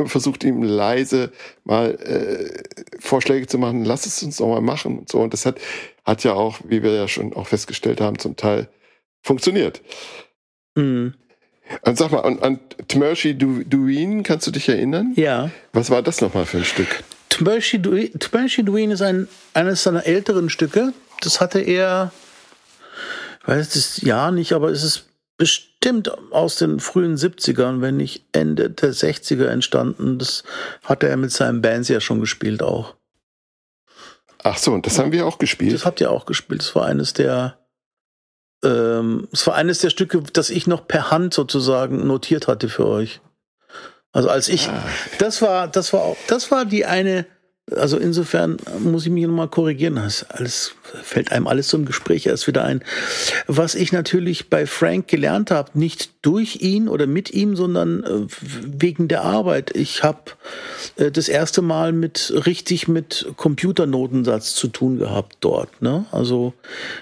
versucht, ihm leise mal äh, Vorschläge zu machen, lass es uns doch mal machen und so. Und das hat, hat ja auch, wie wir ja schon auch festgestellt haben, zum Teil funktioniert. Mhm. Und sag mal, an, an Tmershi Du- Duin, kannst du dich erinnern? Ja. Was war das nochmal für ein Stück? Tbershi Duin ist ein, eines seiner älteren Stücke. Das hatte er Ich weiß das Jahr nicht, aber es ist bestimmt aus den frühen 70ern, wenn nicht Ende der 60er entstanden. Das hat er mit seinen Bands ja schon gespielt auch. Ach so, und das haben wir auch gespielt. Das habt ihr auch gespielt. Das war eines der, ähm, das war eines der Stücke, das ich noch per Hand sozusagen notiert hatte für euch. Also als ich, ah. das war, das war auch, das war die eine also insofern muss ich mich nochmal korrigieren. Das alles, fällt einem alles im Gespräch erst wieder ein. Was ich natürlich bei Frank gelernt habe, nicht durch ihn oder mit ihm, sondern äh, wegen der Arbeit. Ich habe äh, das erste Mal mit richtig mit Computernotensatz zu tun gehabt dort. Ne? Also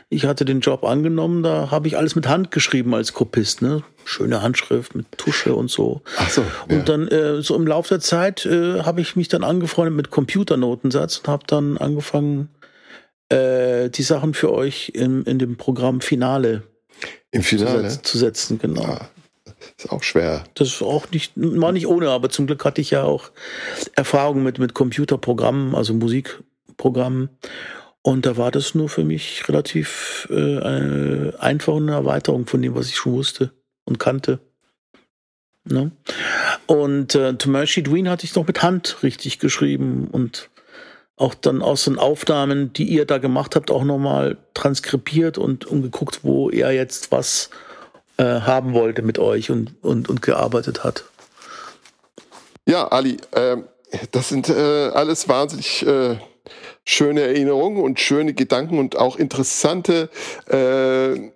ich hatte den Job angenommen, da habe ich alles mit Hand geschrieben als Kopist. Ne? Schöne Handschrift mit Tusche und so. Ach so. Ja. Und dann äh, so im Laufe der Zeit äh, habe ich mich dann angefreundet mit Computernotensatz und habe dann angefangen, äh, die Sachen für euch im, in dem Programm Finale, Im Finale? Zu, setzen, zu setzen genau. Ah, ist auch schwer. Das ist auch nicht, war nicht ohne, aber zum Glück hatte ich ja auch Erfahrung mit, mit Computerprogrammen, also Musikprogrammen. Und da war das nur für mich relativ äh, eine Erweiterung von dem, was ich schon wusste und kannte. Ne? Und äh, To Dween hatte ich noch mit Hand richtig geschrieben und auch dann aus den Aufnahmen, die ihr da gemacht habt, auch nochmal transkribiert und, und geguckt, wo er jetzt was äh, haben wollte mit euch und, und, und gearbeitet hat. Ja, Ali, äh, das sind äh, alles wahnsinnig äh, schöne Erinnerungen und schöne Gedanken und auch interessante äh,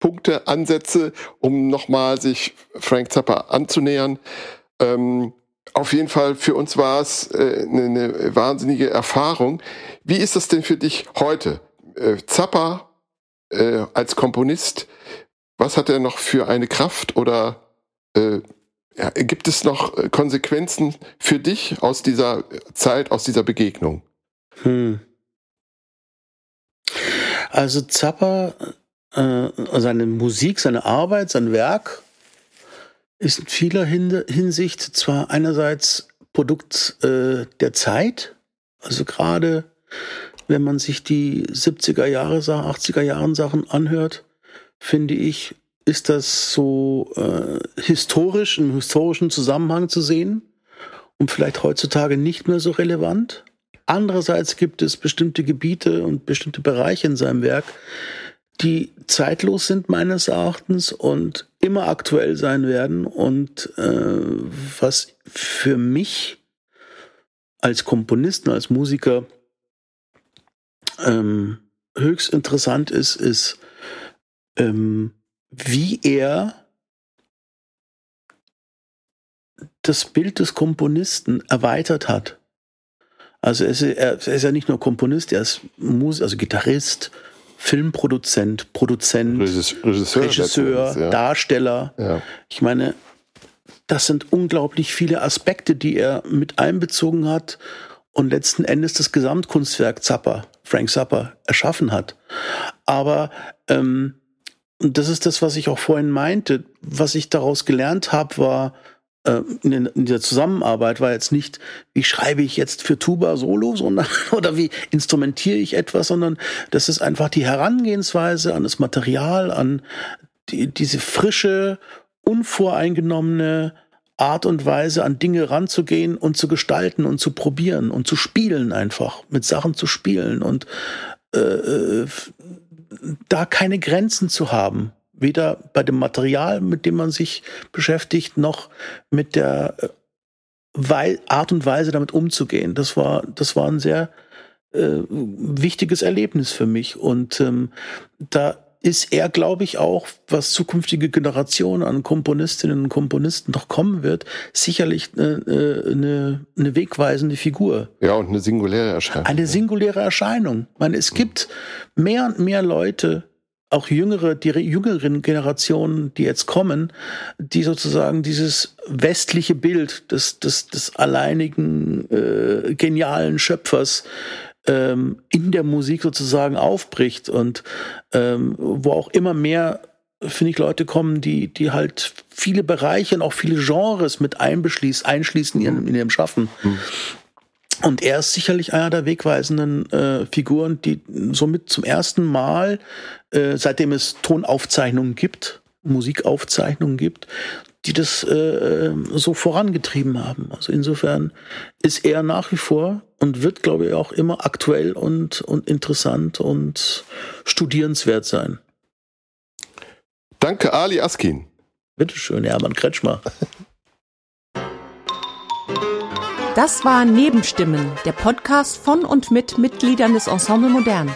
Punkte, Ansätze, um nochmal sich Frank Zappa anzunähern. Ähm, auf jeden Fall für uns war es äh, eine, eine wahnsinnige Erfahrung. Wie ist das denn für dich heute? Äh, Zappa äh, als Komponist, was hat er noch für eine Kraft oder äh, ja, gibt es noch äh, Konsequenzen für dich aus dieser Zeit, aus dieser Begegnung? Hm. Also Zappa äh, seine Musik, seine Arbeit, sein Werk ist in vieler Hinsicht zwar einerseits Produkt äh, der Zeit, also gerade wenn man sich die 70er Jahre, 80er Jahren Sachen anhört, finde ich, ist das so äh, historisch, im historischen Zusammenhang zu sehen und vielleicht heutzutage nicht mehr so relevant. Andererseits gibt es bestimmte Gebiete und bestimmte Bereiche in seinem Werk, die zeitlos sind meines Erachtens und immer aktuell sein werden und äh, was für mich als Komponisten, als Musiker ähm, höchst interessant ist, ist, ähm, wie er das Bild des Komponisten erweitert hat. Also er ist, er ist ja nicht nur Komponist, er ist Musiker, also Gitarrist, Filmproduzent, Produzent, Regisseur, Regisseur ja. Darsteller. Ja. Ich meine, das sind unglaublich viele Aspekte, die er mit einbezogen hat und letzten Endes das Gesamtkunstwerk Zappa, Frank Zappa, erschaffen hat. Aber ähm, das ist das, was ich auch vorhin meinte. Was ich daraus gelernt habe, war, in, in der Zusammenarbeit war jetzt nicht, wie schreibe ich jetzt für Tuba Solo sondern, [laughs] oder wie instrumentiere ich etwas, sondern das ist einfach die Herangehensweise an das Material, an die, diese frische, unvoreingenommene Art und Weise, an Dinge ranzugehen und zu gestalten und zu probieren und zu spielen einfach, mit Sachen zu spielen und äh, äh da keine Grenzen zu haben weder bei dem Material, mit dem man sich beschäftigt, noch mit der äh, Art und Weise, damit umzugehen. Das war, das war ein sehr äh, wichtiges Erlebnis für mich. Und ähm, da ist er, glaube ich, auch, was zukünftige Generationen an Komponistinnen und Komponisten noch kommen wird, sicherlich eine, äh, eine, eine wegweisende Figur. Ja, und eine singuläre Erscheinung. Eine singuläre Erscheinung. Ich meine, es gibt mehr und mehr Leute, auch jüngere, die jüngeren Generationen, die jetzt kommen, die sozusagen dieses westliche Bild des, des, des alleinigen äh, genialen Schöpfers ähm, in der Musik sozusagen aufbricht und ähm, wo auch immer mehr finde ich, Leute kommen, die, die halt viele Bereiche und auch viele Genres mit einbeschließen, einschließen in ihrem, in ihrem Schaffen. Mhm. Und er ist sicherlich einer der wegweisenden äh, Figuren, die somit zum ersten Mal, äh, seitdem es Tonaufzeichnungen gibt, Musikaufzeichnungen gibt, die das äh, so vorangetrieben haben. Also insofern ist er nach wie vor und wird, glaube ich, auch immer aktuell und, und interessant und studierenswert sein. Danke, Ali Askin. Bitteschön, Hermann Kretschmer. [laughs] Das war Nebenstimmen, der Podcast von und mit Mitgliedern des Ensemble Modern.